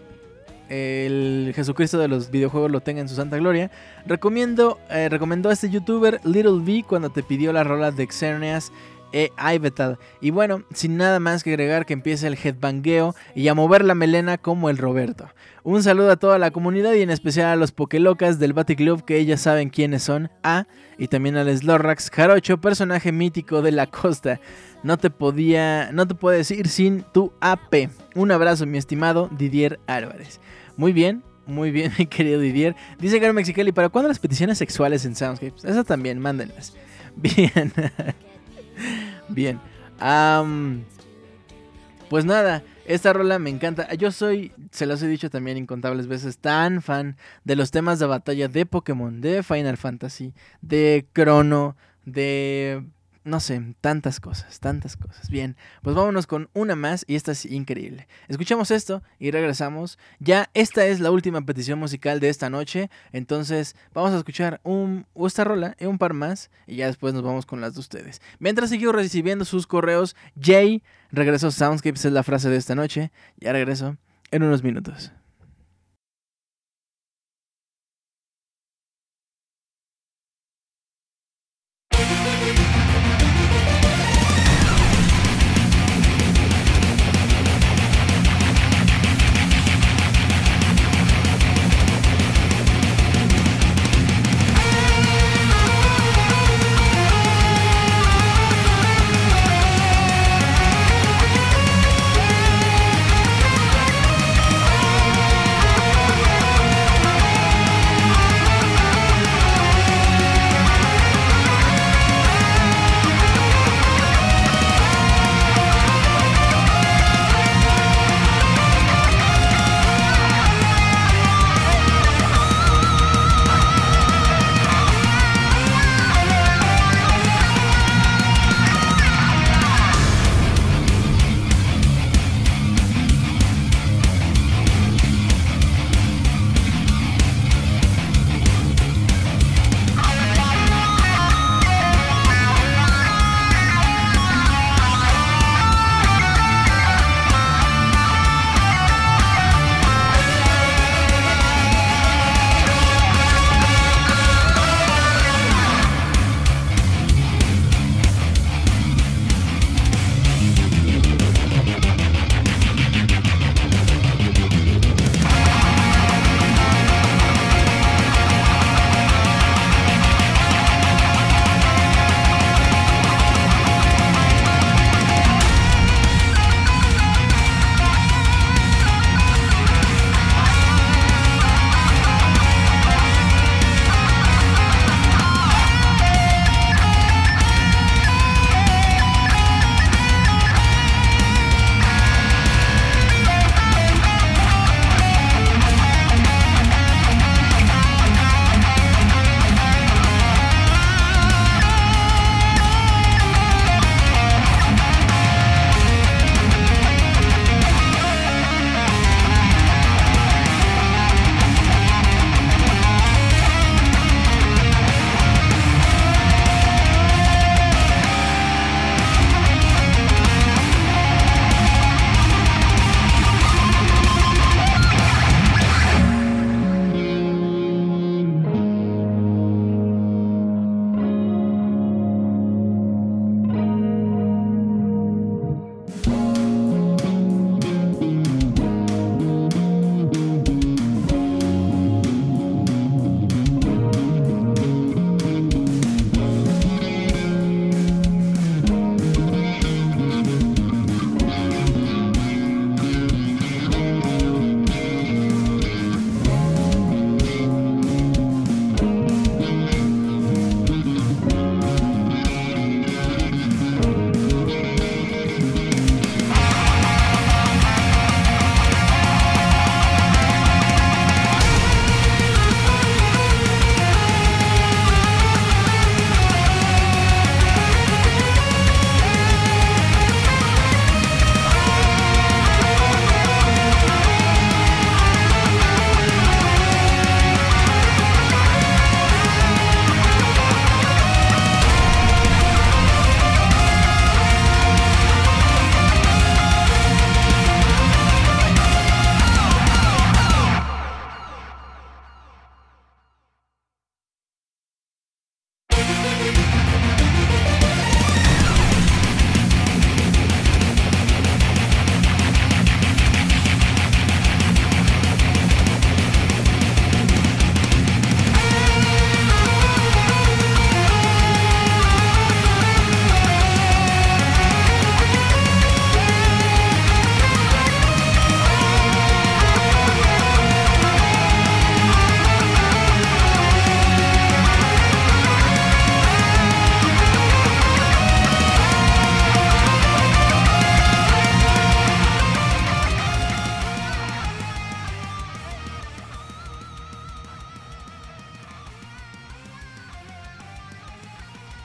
el Jesucristo de los videojuegos lo tenga en su santa gloria. Recomiendo, eh, recomendó a este youtuber Little V cuando te pidió la rola de Xerneas e Ivetal. Y bueno, sin nada más que agregar que empiece el headbangueo y a mover la melena como el Roberto. Un saludo a toda la comunidad y en especial a los Pokélocas del Club que ellas saben quiénes son. A y también al Slorrax Jarocho, personaje mítico de la costa. No te podía, no te puedo decir sin tu AP. Un abrazo, mi estimado Didier Álvarez. Muy bien, muy bien, mi querido Didier. Dice Garo Mexicali, ¿para cuándo las peticiones sexuales en Soundscapes? Esas también, mándenlas. Bien. bien. pues nada, esta rola me encanta. Yo soy, se los he dicho también incontables veces, tan fan de los temas de batalla de Pokémon, de Final Fantasy, de Chrono, de no sé, tantas cosas, tantas cosas. Bien, pues vámonos con una más y esta es increíble. Escuchamos esto y regresamos. Ya esta es la última petición musical de esta noche, entonces vamos a escuchar un, esta rola y un par más y ya después nos vamos con las de ustedes. Mientras sigo recibiendo sus correos, Jay regresó Soundscapes es la frase de esta noche. Ya regreso en unos minutos.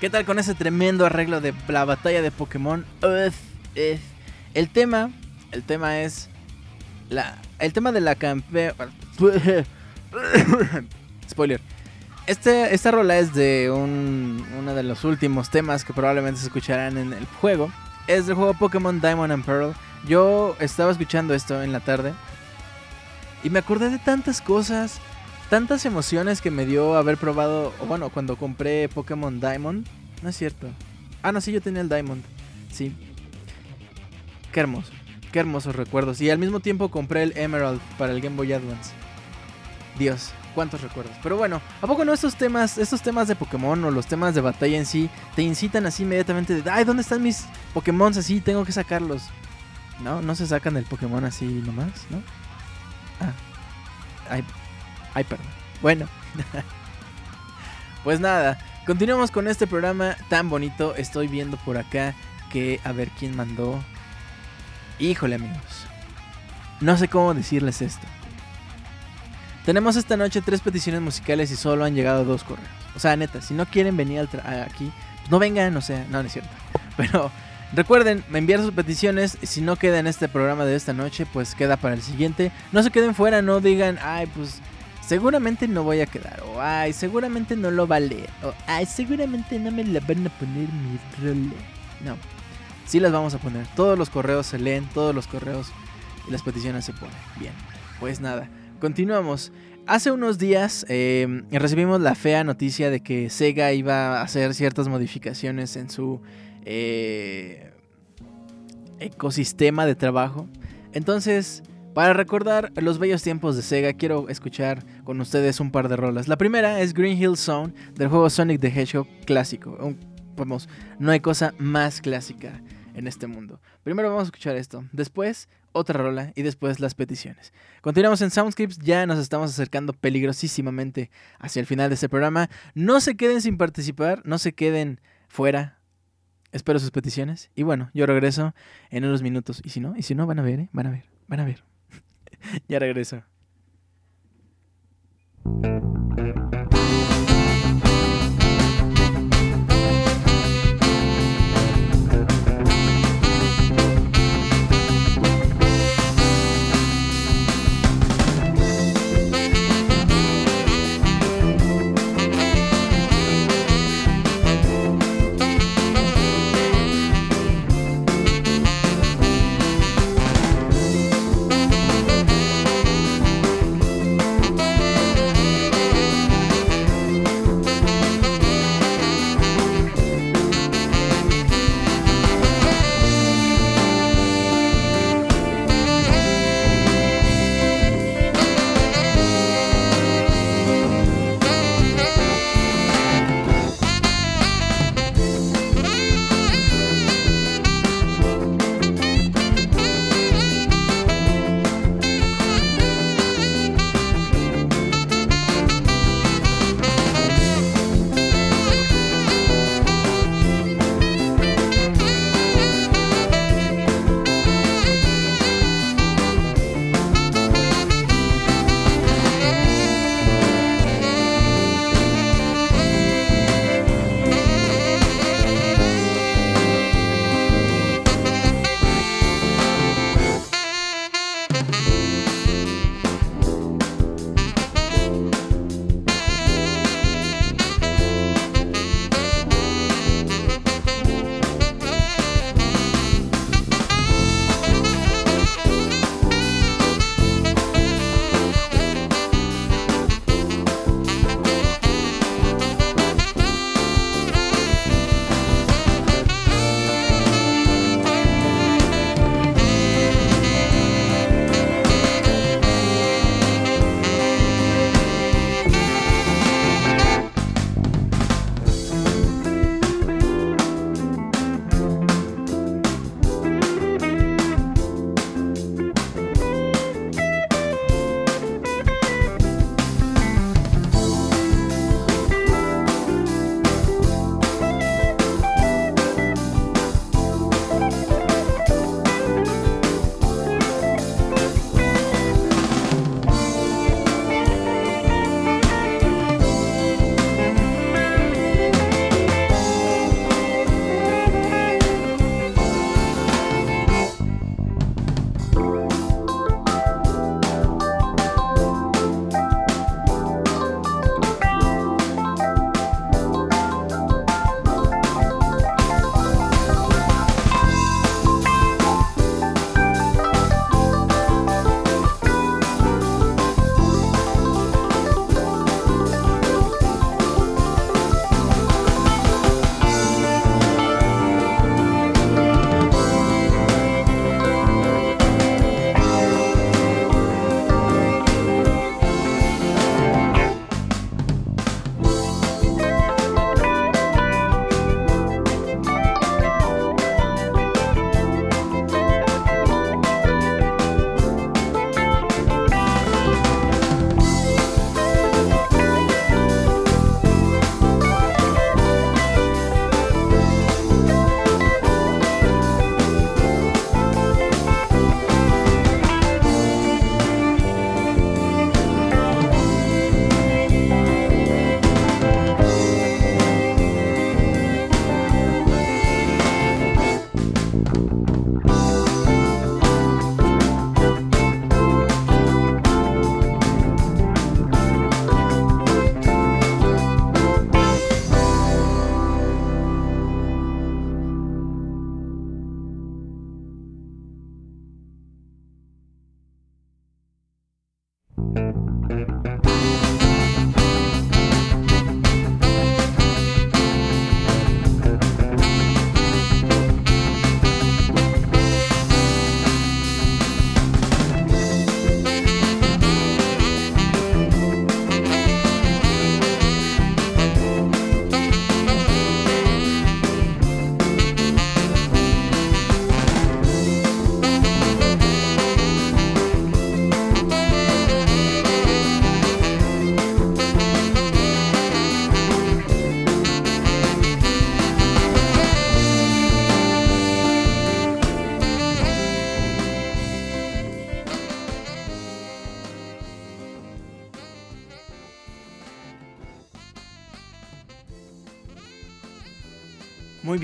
¿Qué tal con ese tremendo arreglo de la batalla de Pokémon? Uf. El tema, el tema es la, el tema de la campe... Spoiler. Este, esta rola es de un, uno de los últimos temas que probablemente se escucharán en el juego. Es del juego Pokémon Diamond and Pearl. Yo estaba escuchando esto en la tarde y me acordé de tantas cosas, tantas emociones que me dio haber probado, bueno, cuando compré Pokémon Diamond. No es cierto. Ah, no, sí, yo tenía el Diamond. Sí. Qué hermoso. Qué hermosos recuerdos. Y al mismo tiempo compré el Emerald para el Game Boy Advance. Dios, cuántos recuerdos. Pero bueno, ¿a poco no estos temas, estos temas de Pokémon o los temas de batalla en sí te incitan así inmediatamente de, ay, ¿dónde están mis Pokémon así? Tengo que sacarlos. No, no se sacan el Pokémon así nomás, ¿no? Ah. Ay, ay, perdón. Bueno. pues nada, continuamos con este programa tan bonito. Estoy viendo por acá que a ver quién mandó. Híjole, amigos. No sé cómo decirles esto. Tenemos esta noche tres peticiones musicales y solo han llegado dos correos. O sea, neta, si no quieren venir aquí, pues no vengan, o sea, no, no es cierto. Pero recuerden, enviar sus peticiones. Si no queda en este programa de esta noche, pues queda para el siguiente. No se queden fuera, no digan, ay, pues seguramente no voy a quedar. O ay, seguramente no lo va a leer. O ay, seguramente no me la van a poner mi rol. No, sí las vamos a poner. Todos los correos se leen, todos los correos y las peticiones se ponen. Bien, pues nada. Continuamos. Hace unos días eh, recibimos la fea noticia de que Sega iba a hacer ciertas modificaciones en su eh, ecosistema de trabajo. Entonces, para recordar los bellos tiempos de Sega, quiero escuchar con ustedes un par de rolas. La primera es Green Hill Zone del juego Sonic the Hedgehog clásico. Vamos, no hay cosa más clásica en este mundo. Primero vamos a escuchar esto, después otra rola y después las peticiones. Continuamos en Soundscapes, ya nos estamos acercando peligrosísimamente hacia el final de este programa. No se queden sin participar, no se queden fuera. Espero sus peticiones. Y bueno, yo regreso en unos minutos. Y si no, y si no, van a ver, ¿eh? Van a ver, van a ver. Ya regreso.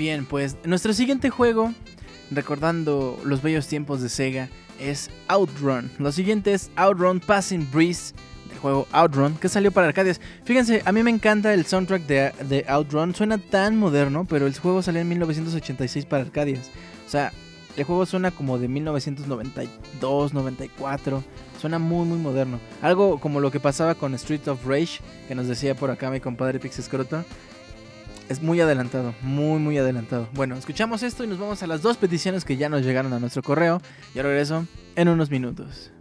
Bien, pues nuestro siguiente juego, recordando los bellos tiempos de Sega, es Outrun. Lo siguiente es Outrun Passing Breeze del juego Outrun que salió para arcades. Fíjense, a mí me encanta el soundtrack de, de Outrun, suena tan moderno, pero el juego salió en 1986 para arcades. O sea, el juego suena como de 1992, 94. Suena muy, muy moderno. Algo como lo que pasaba con Street of Rage, que nos decía por acá mi compadre Pixescroto. Es muy adelantado, muy, muy adelantado. Bueno, escuchamos esto y nos vamos a las dos peticiones que ya nos llegaron a nuestro correo. Y ahora regreso en unos minutos.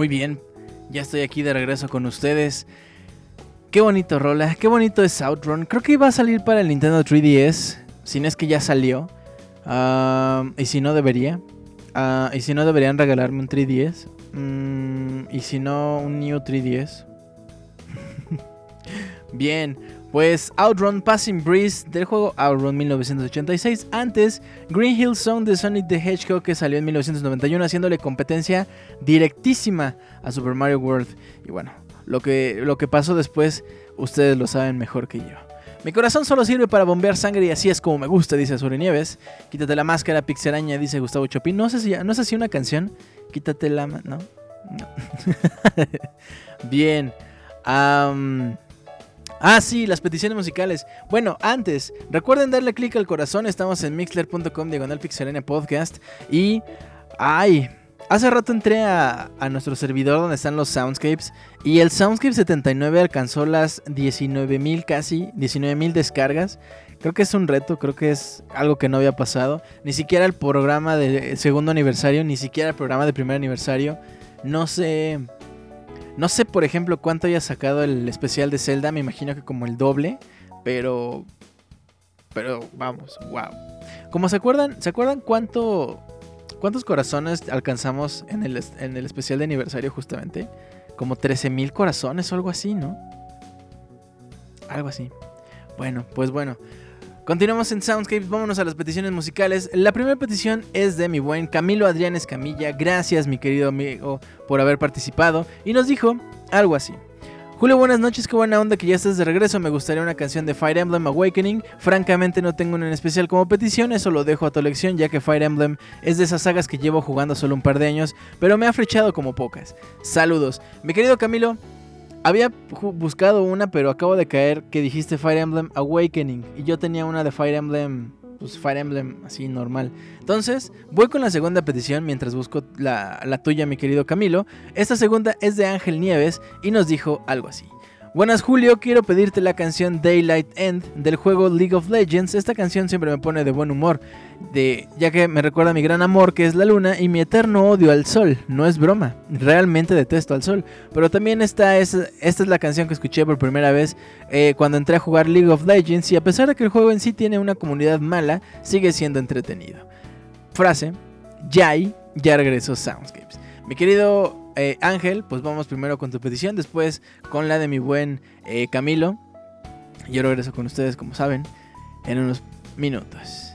Muy bien, ya estoy aquí de regreso con ustedes. Qué bonito rola, qué bonito es Outrun. Creo que iba a salir para el Nintendo 3DS, si no es que ya salió. Ah, y si no debería. Ah, y si no deberían regalarme un 3DS. Mm, y si no, un New 3DS. Bien, pues Outrun Passing Breeze del juego Outrun 1986. Antes, Green Hill Song de Sonic the Hedgehog que salió en 1991 haciéndole competencia directísima a Super Mario World. Y bueno, lo que, lo que pasó después ustedes lo saben mejor que yo. Mi corazón solo sirve para bombear sangre y así es como me gusta, dice Nieves. Quítate la máscara, Pixaraña, dice Gustavo Chopin. No sé si, no sé si una canción. Quítate la... ¿No? No. Bien. Am, Ah, sí, las peticiones musicales. Bueno, antes, recuerden darle clic al corazón. Estamos en mixler.com diagonal podcast. Y. ¡Ay! Hace rato entré a, a nuestro servidor donde están los soundscapes. Y el Soundscape 79 alcanzó las 19.000 casi, 19.000 descargas. Creo que es un reto, creo que es algo que no había pasado. Ni siquiera el programa de segundo aniversario, ni siquiera el programa de primer aniversario. No sé. No sé, por ejemplo, cuánto haya sacado el especial de Zelda. Me imagino que como el doble. Pero. Pero vamos, wow. Como se acuerdan, ¿se acuerdan cuánto. ¿Cuántos corazones alcanzamos en el, en el especial de aniversario justamente? Como 13.000 corazones o algo así, ¿no? Algo así. Bueno, pues bueno. Continuamos en Soundscapes, vámonos a las peticiones musicales. La primera petición es de mi buen Camilo Adrián Escamilla. Gracias, mi querido amigo, por haber participado. Y nos dijo algo así. Julio, buenas noches, qué buena onda que ya estás de regreso. Me gustaría una canción de Fire Emblem Awakening. Francamente no tengo una en especial como petición, eso lo dejo a tu elección ya que Fire Emblem es de esas sagas que llevo jugando solo un par de años, pero me ha flechado como pocas. Saludos. Mi querido Camilo, había buscado una, pero acabo de caer que dijiste Fire Emblem Awakening. Y yo tenía una de Fire Emblem, pues Fire Emblem así normal. Entonces, voy con la segunda petición mientras busco la, la tuya, mi querido Camilo. Esta segunda es de Ángel Nieves y nos dijo algo así. Buenas Julio, quiero pedirte la canción Daylight End del juego League of Legends. Esta canción siempre me pone de buen humor, de, ya que me recuerda a mi gran amor que es la luna y mi eterno odio al sol. No es broma, realmente detesto al sol. Pero también esta es, esta es la canción que escuché por primera vez eh, cuando entré a jugar League of Legends y a pesar de que el juego en sí tiene una comunidad mala, sigue siendo entretenido. Frase, Yay, ya regresó Soundscapes. Mi querido eh, Ángel, pues vamos primero con tu petición, después con la de mi buen eh, Camilo. Yo regreso con ustedes, como saben, en unos minutos.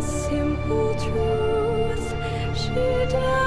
simple truth she died.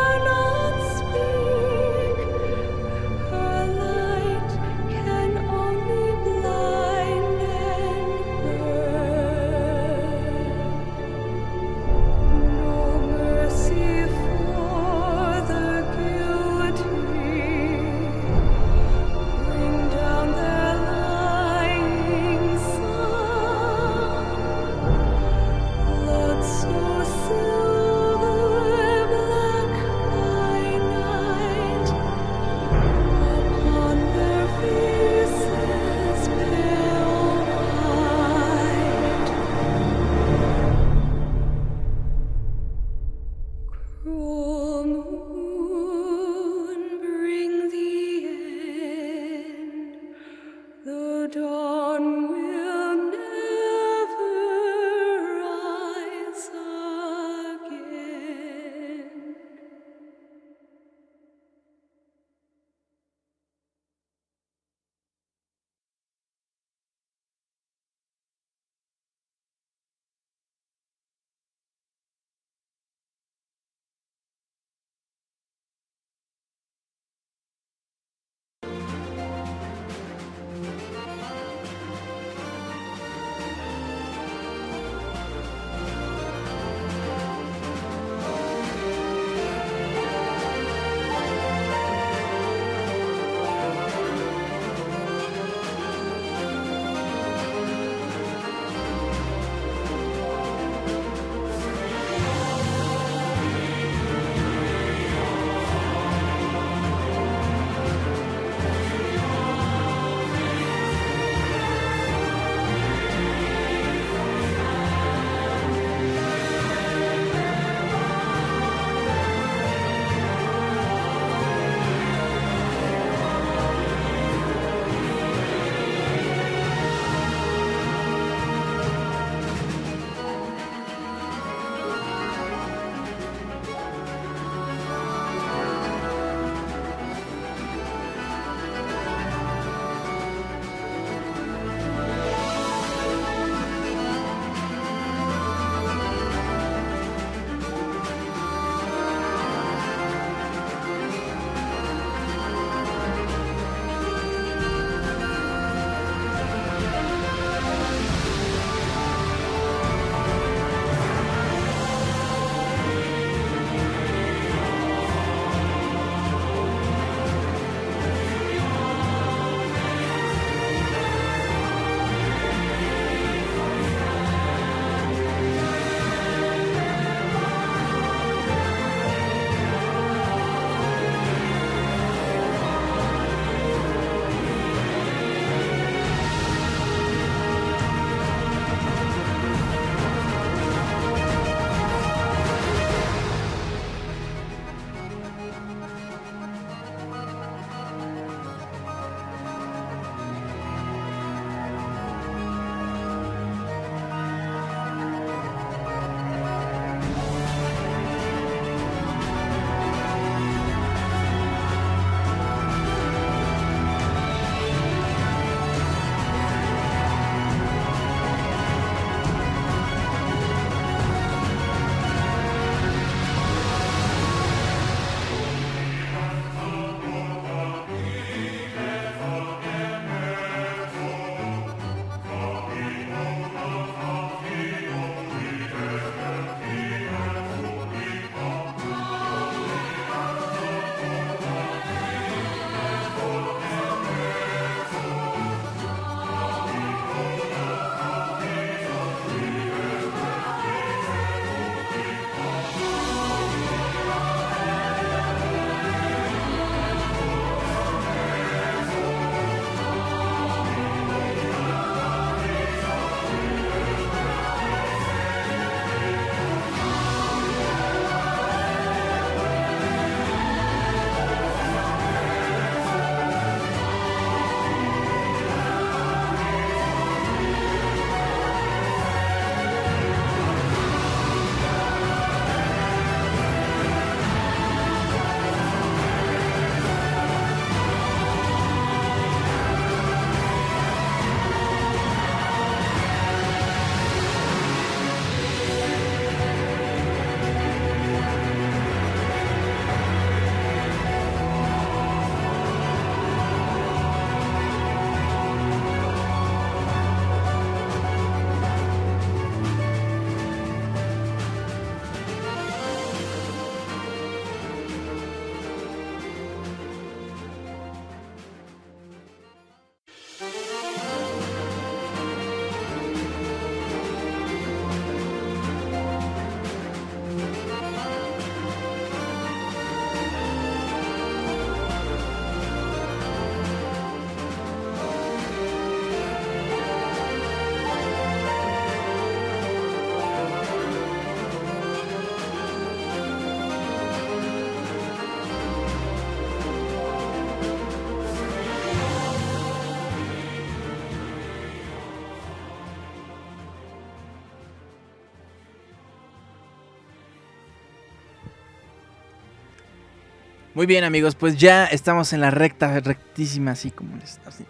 Muy bien amigos, pues ya estamos en la recta, rectísima, así como les, así,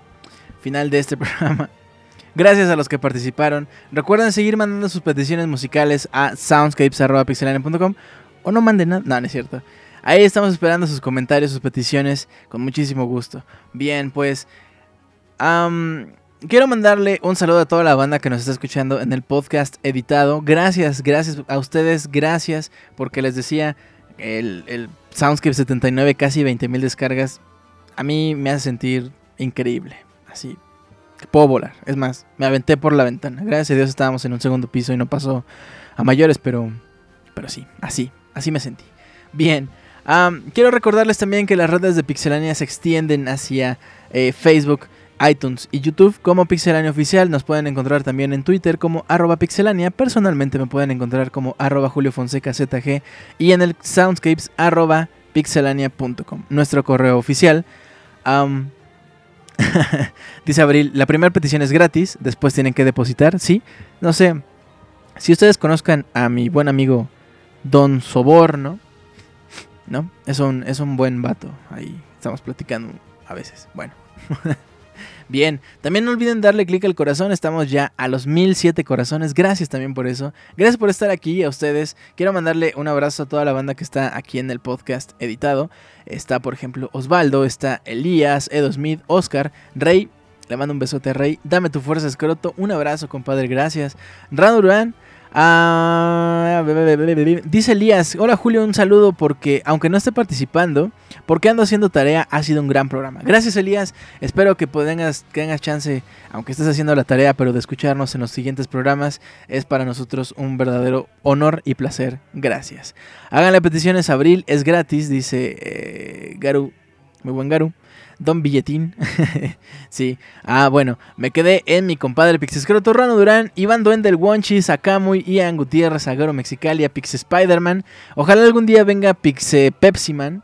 final de este programa. Gracias a los que participaron. Recuerden seguir mandando sus peticiones musicales a soundscapes.pixelania.com o no manden nada. No, no es cierto. Ahí estamos esperando sus comentarios, sus peticiones, con muchísimo gusto. Bien, pues... quiero mandarle un saludo a toda la banda que nos está escuchando en el podcast editado. Gracias, gracias a ustedes, gracias, porque les decía, el Soundscape 79, casi 20 mil descargas, a mí me hace sentir increíble. Así, puedo volar. Es más, me aventé por la ventana. Gracias a Dios estábamos en un segundo piso y no pasó a mayores, pero, pero sí, así, así me sentí. Bien, quiero recordarles también que las redes de Pixelania se extienden hacia eh, Facebook, iTunes y YouTube como Pixelania Oficial. Nos pueden encontrar también en Twitter como arroba pixelania. Personalmente me pueden encontrar como arroba Julio Fonseca ZG y en el Soundscapes arroba pixelania.com. Nuestro correo oficial. Am, Dice Abril, la primera petición es gratis, después tienen que depositar, ¿sí? No sé, si ustedes conozcan a mi buen amigo Don Soborno, ¿no? Es un, es un buen vato, ahí estamos platicando a veces, bueno. Bien, también no olviden darle clic al corazón, estamos ya a los 1007 corazones, gracias también por eso, gracias por estar aquí a ustedes, quiero mandarle un abrazo a toda la banda que está aquí en el podcast editado, está por ejemplo Osvaldo, está Elías, Edo Smith, Oscar, Rey, le mando un besote a Rey, dame tu fuerza escroto, un abrazo compadre, gracias, Radurán, Ah, dice Elías, hola Julio, un saludo porque aunque no esté participando, porque ando haciendo tarea, ha sido un gran programa. Gracias Elías, espero que tengas, tengas chance, aunque estés haciendo la tarea, pero de escucharnos en los siguientes programas, es para nosotros un verdadero honor y placer. Gracias. Háganle peticiones Abril, es gratis, dice eh, Garu, muy buen Garu. Don Billetín. sí. Ah, bueno. Me quedé en mi compadre Pixescroto, Rano Durán, Iván Duende, el Wonchi, Sakamuy, Ian Gutiérrez, Agaro Mexicalia, Pix Spider-Man. Ojalá algún día venga Pixe Pepsi Man.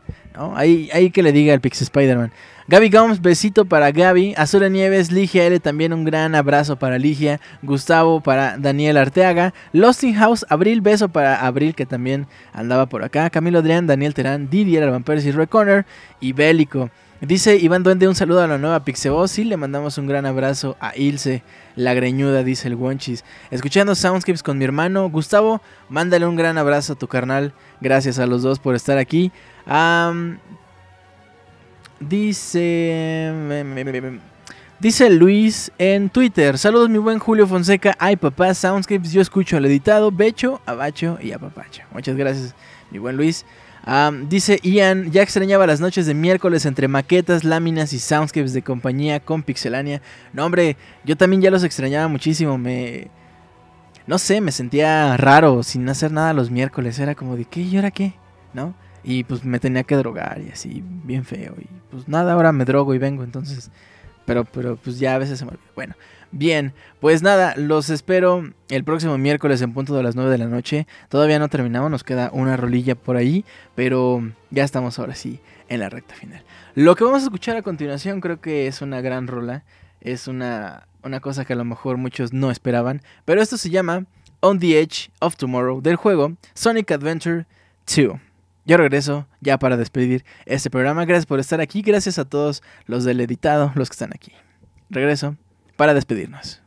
Ahí, ahí que le diga el Pix Spider-Man. Gaby Gomes, besito para Gaby. Azura Nieves, Ligia L, también un gran abrazo para Ligia. Gustavo para Daniel Arteaga. Lost in House, Abril, beso para Abril, que también andaba por acá. Camilo Adrián, Daniel Terán, Didier Alban Pérez y Roy Connor. Y Bélico. Dice Iván Duende, un saludo a la nueva Pixeboss y le mandamos un gran abrazo a Ilse, la greñuda, dice el Wonchis. Escuchando Soundscapes con mi hermano Gustavo, mándale un gran abrazo a tu carnal. Gracias a los dos por estar aquí. Dice... Dice Luis en Twitter, saludos mi buen Julio Fonseca, ay papá, Soundscapes, yo escucho al editado, Becho, Abacho y Apapacho. Muchas gracias, mi buen Luis. Dice Ian, ya extrañaba las noches de miércoles entre maquetas, láminas y soundscapes de compañía con Pixelania. No, hombre, yo también ya los extrañaba muchísimo. Me. No sé, me sentía raro sin hacer nada los miércoles. Era como de, ¿qué? ¿Y ahora qué? ¿No? Y pues me tenía que drogar y así, bien feo. Y pues nada, ahora me drogo y vengo, entonces. Pero, pero pues ya a veces se me olvida. Bueno, bien, pues nada, los espero el próximo miércoles en punto de las 9 de la noche. Todavía no terminamos, nos queda una rolilla por ahí, pero ya estamos ahora sí en la recta final. Lo que vamos a escuchar a continuación creo que es una gran rola, es una, una cosa que a lo mejor muchos no esperaban, pero esto se llama On the Edge of Tomorrow del juego Sonic Adventure 2. Yo regreso ya para despedir este programa. Gracias por estar aquí. Gracias a todos los del editado, los que están aquí. Regreso para despedirnos.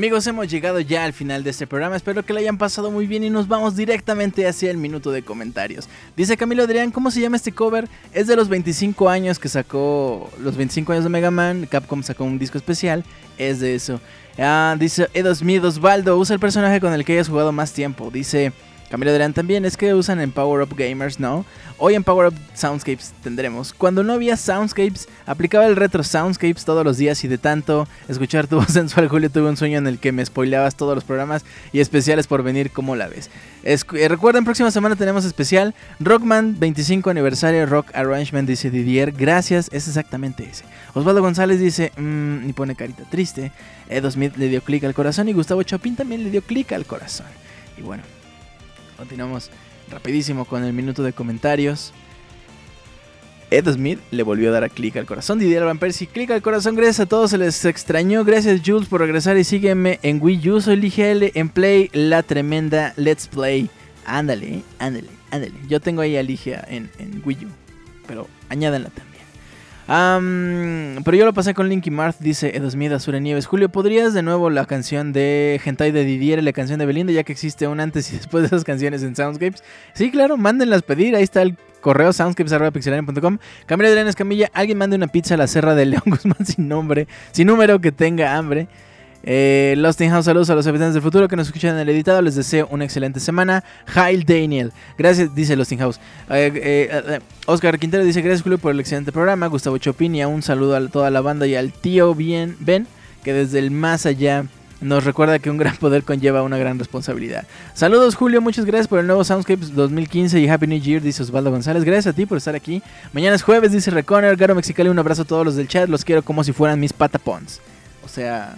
Amigos, hemos llegado ya al final de este programa. Espero que lo hayan pasado muy bien y nos vamos directamente hacia el minuto de comentarios. Dice Camilo Adrián, ¿cómo se llama este cover? Es de los 25 años que sacó, los 25 años de Mega Man. Capcom sacó un disco especial. Es de eso. Ah, dice Edo Smith Osvaldo, usa el personaje con el que hayas jugado más tiempo. Dice Camilo Adrián también, es que usan en Power Up Gamers, ¿no? Hoy en Power Up Soundscapes tendremos. Cuando no había Soundscapes, aplicaba el retro Soundscapes todos los días y de tanto escuchar tu voz sensual, Julio, tuve un sueño en el que me spoileabas todos los programas y especiales por venir, ¿cómo la ves? Escu- eh, recuerden, próxima semana tenemos especial Rockman 25 aniversario Rock Arrangement, dice Didier. Gracias, es exactamente ese. Osvaldo González dice, mmm, y pone carita triste. Edo Smith le dio clic al corazón y Gustavo Chopin también le dio clic al corazón. Y bueno, continuamos rapidísimo con el minuto de comentarios. Ed Smith le volvió a dar a clic al corazón. Didier Van Persie, clic al corazón. Gracias a todos, se les extrañó. Gracias Jules por regresar y sígueme en Wii U. Soy LGL en Play, la tremenda Let's Play. Ándale, ándale, ándale. Yo tengo ahí a Ligia en, en Wii U, pero añádanla también. Am, pero yo lo pasé con Linky Marth, dice Ed Smith, Azure Nieves. Julio, ¿podrías de nuevo la canción de Hentai de Didier y la canción de Belinda, ya que existe un antes y después de esas canciones en Soundscapes? Sí, claro, mándenlas pedir. Ahí está el correo soundscapes.pixelania.com. Camila Adrián Escamilla, alguien mande una pizza a la Serra de León Guzmán sin nombre, sin número que tenga hambre. Eh, Lost in House, saludos a los habitantes del futuro que nos escuchan en el editado. Les deseo una excelente semana. Hail Daniel, gracias, dice Lost in House. Eh, eh, eh, Oscar Quintero dice: Gracias, Julio, por el excelente programa. Gustavo Chopin y un saludo a toda la banda y al tío bien, Ben, que desde el más allá nos recuerda que un gran poder conlleva una gran responsabilidad. Saludos, Julio, muchas gracias por el nuevo Soundscapes 2015 y Happy New Year, dice Osvaldo González. Gracias a ti por estar aquí. Mañana es jueves, dice Reconer. Garo Mexicali, un abrazo a todos los del chat. Los quiero como si fueran mis patapons. O sea.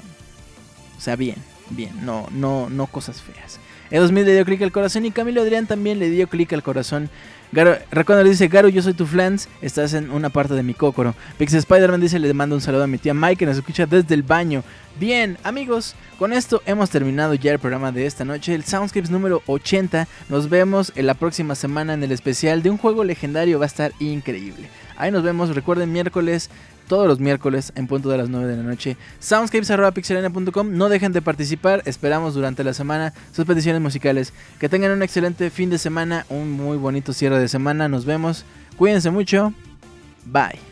O sea, bien, bien, no, no, no cosas feas. E2000 le dio clic al corazón y Camilo Adrián también le dio clic al corazón. Garo, le dice, Garo, yo soy tu flans, estás en una parte de mi cócoro. Pix Spider-Man dice, le mando un saludo a mi tía Mike que nos escucha desde el baño. Bien, amigos, con esto hemos terminado ya el programa de esta noche, el Soundscapes número 80. Nos vemos en la próxima semana en el especial de un juego legendario, va a estar increíble. Ahí nos vemos, recuerden miércoles todos los miércoles en punto de las 9 de la noche. Soundscapes.pixelania.com. No dejen de participar. Esperamos durante la semana sus peticiones musicales. Que tengan un excelente fin de semana. Un muy bonito cierre de semana. Nos vemos. Cuídense mucho. Bye.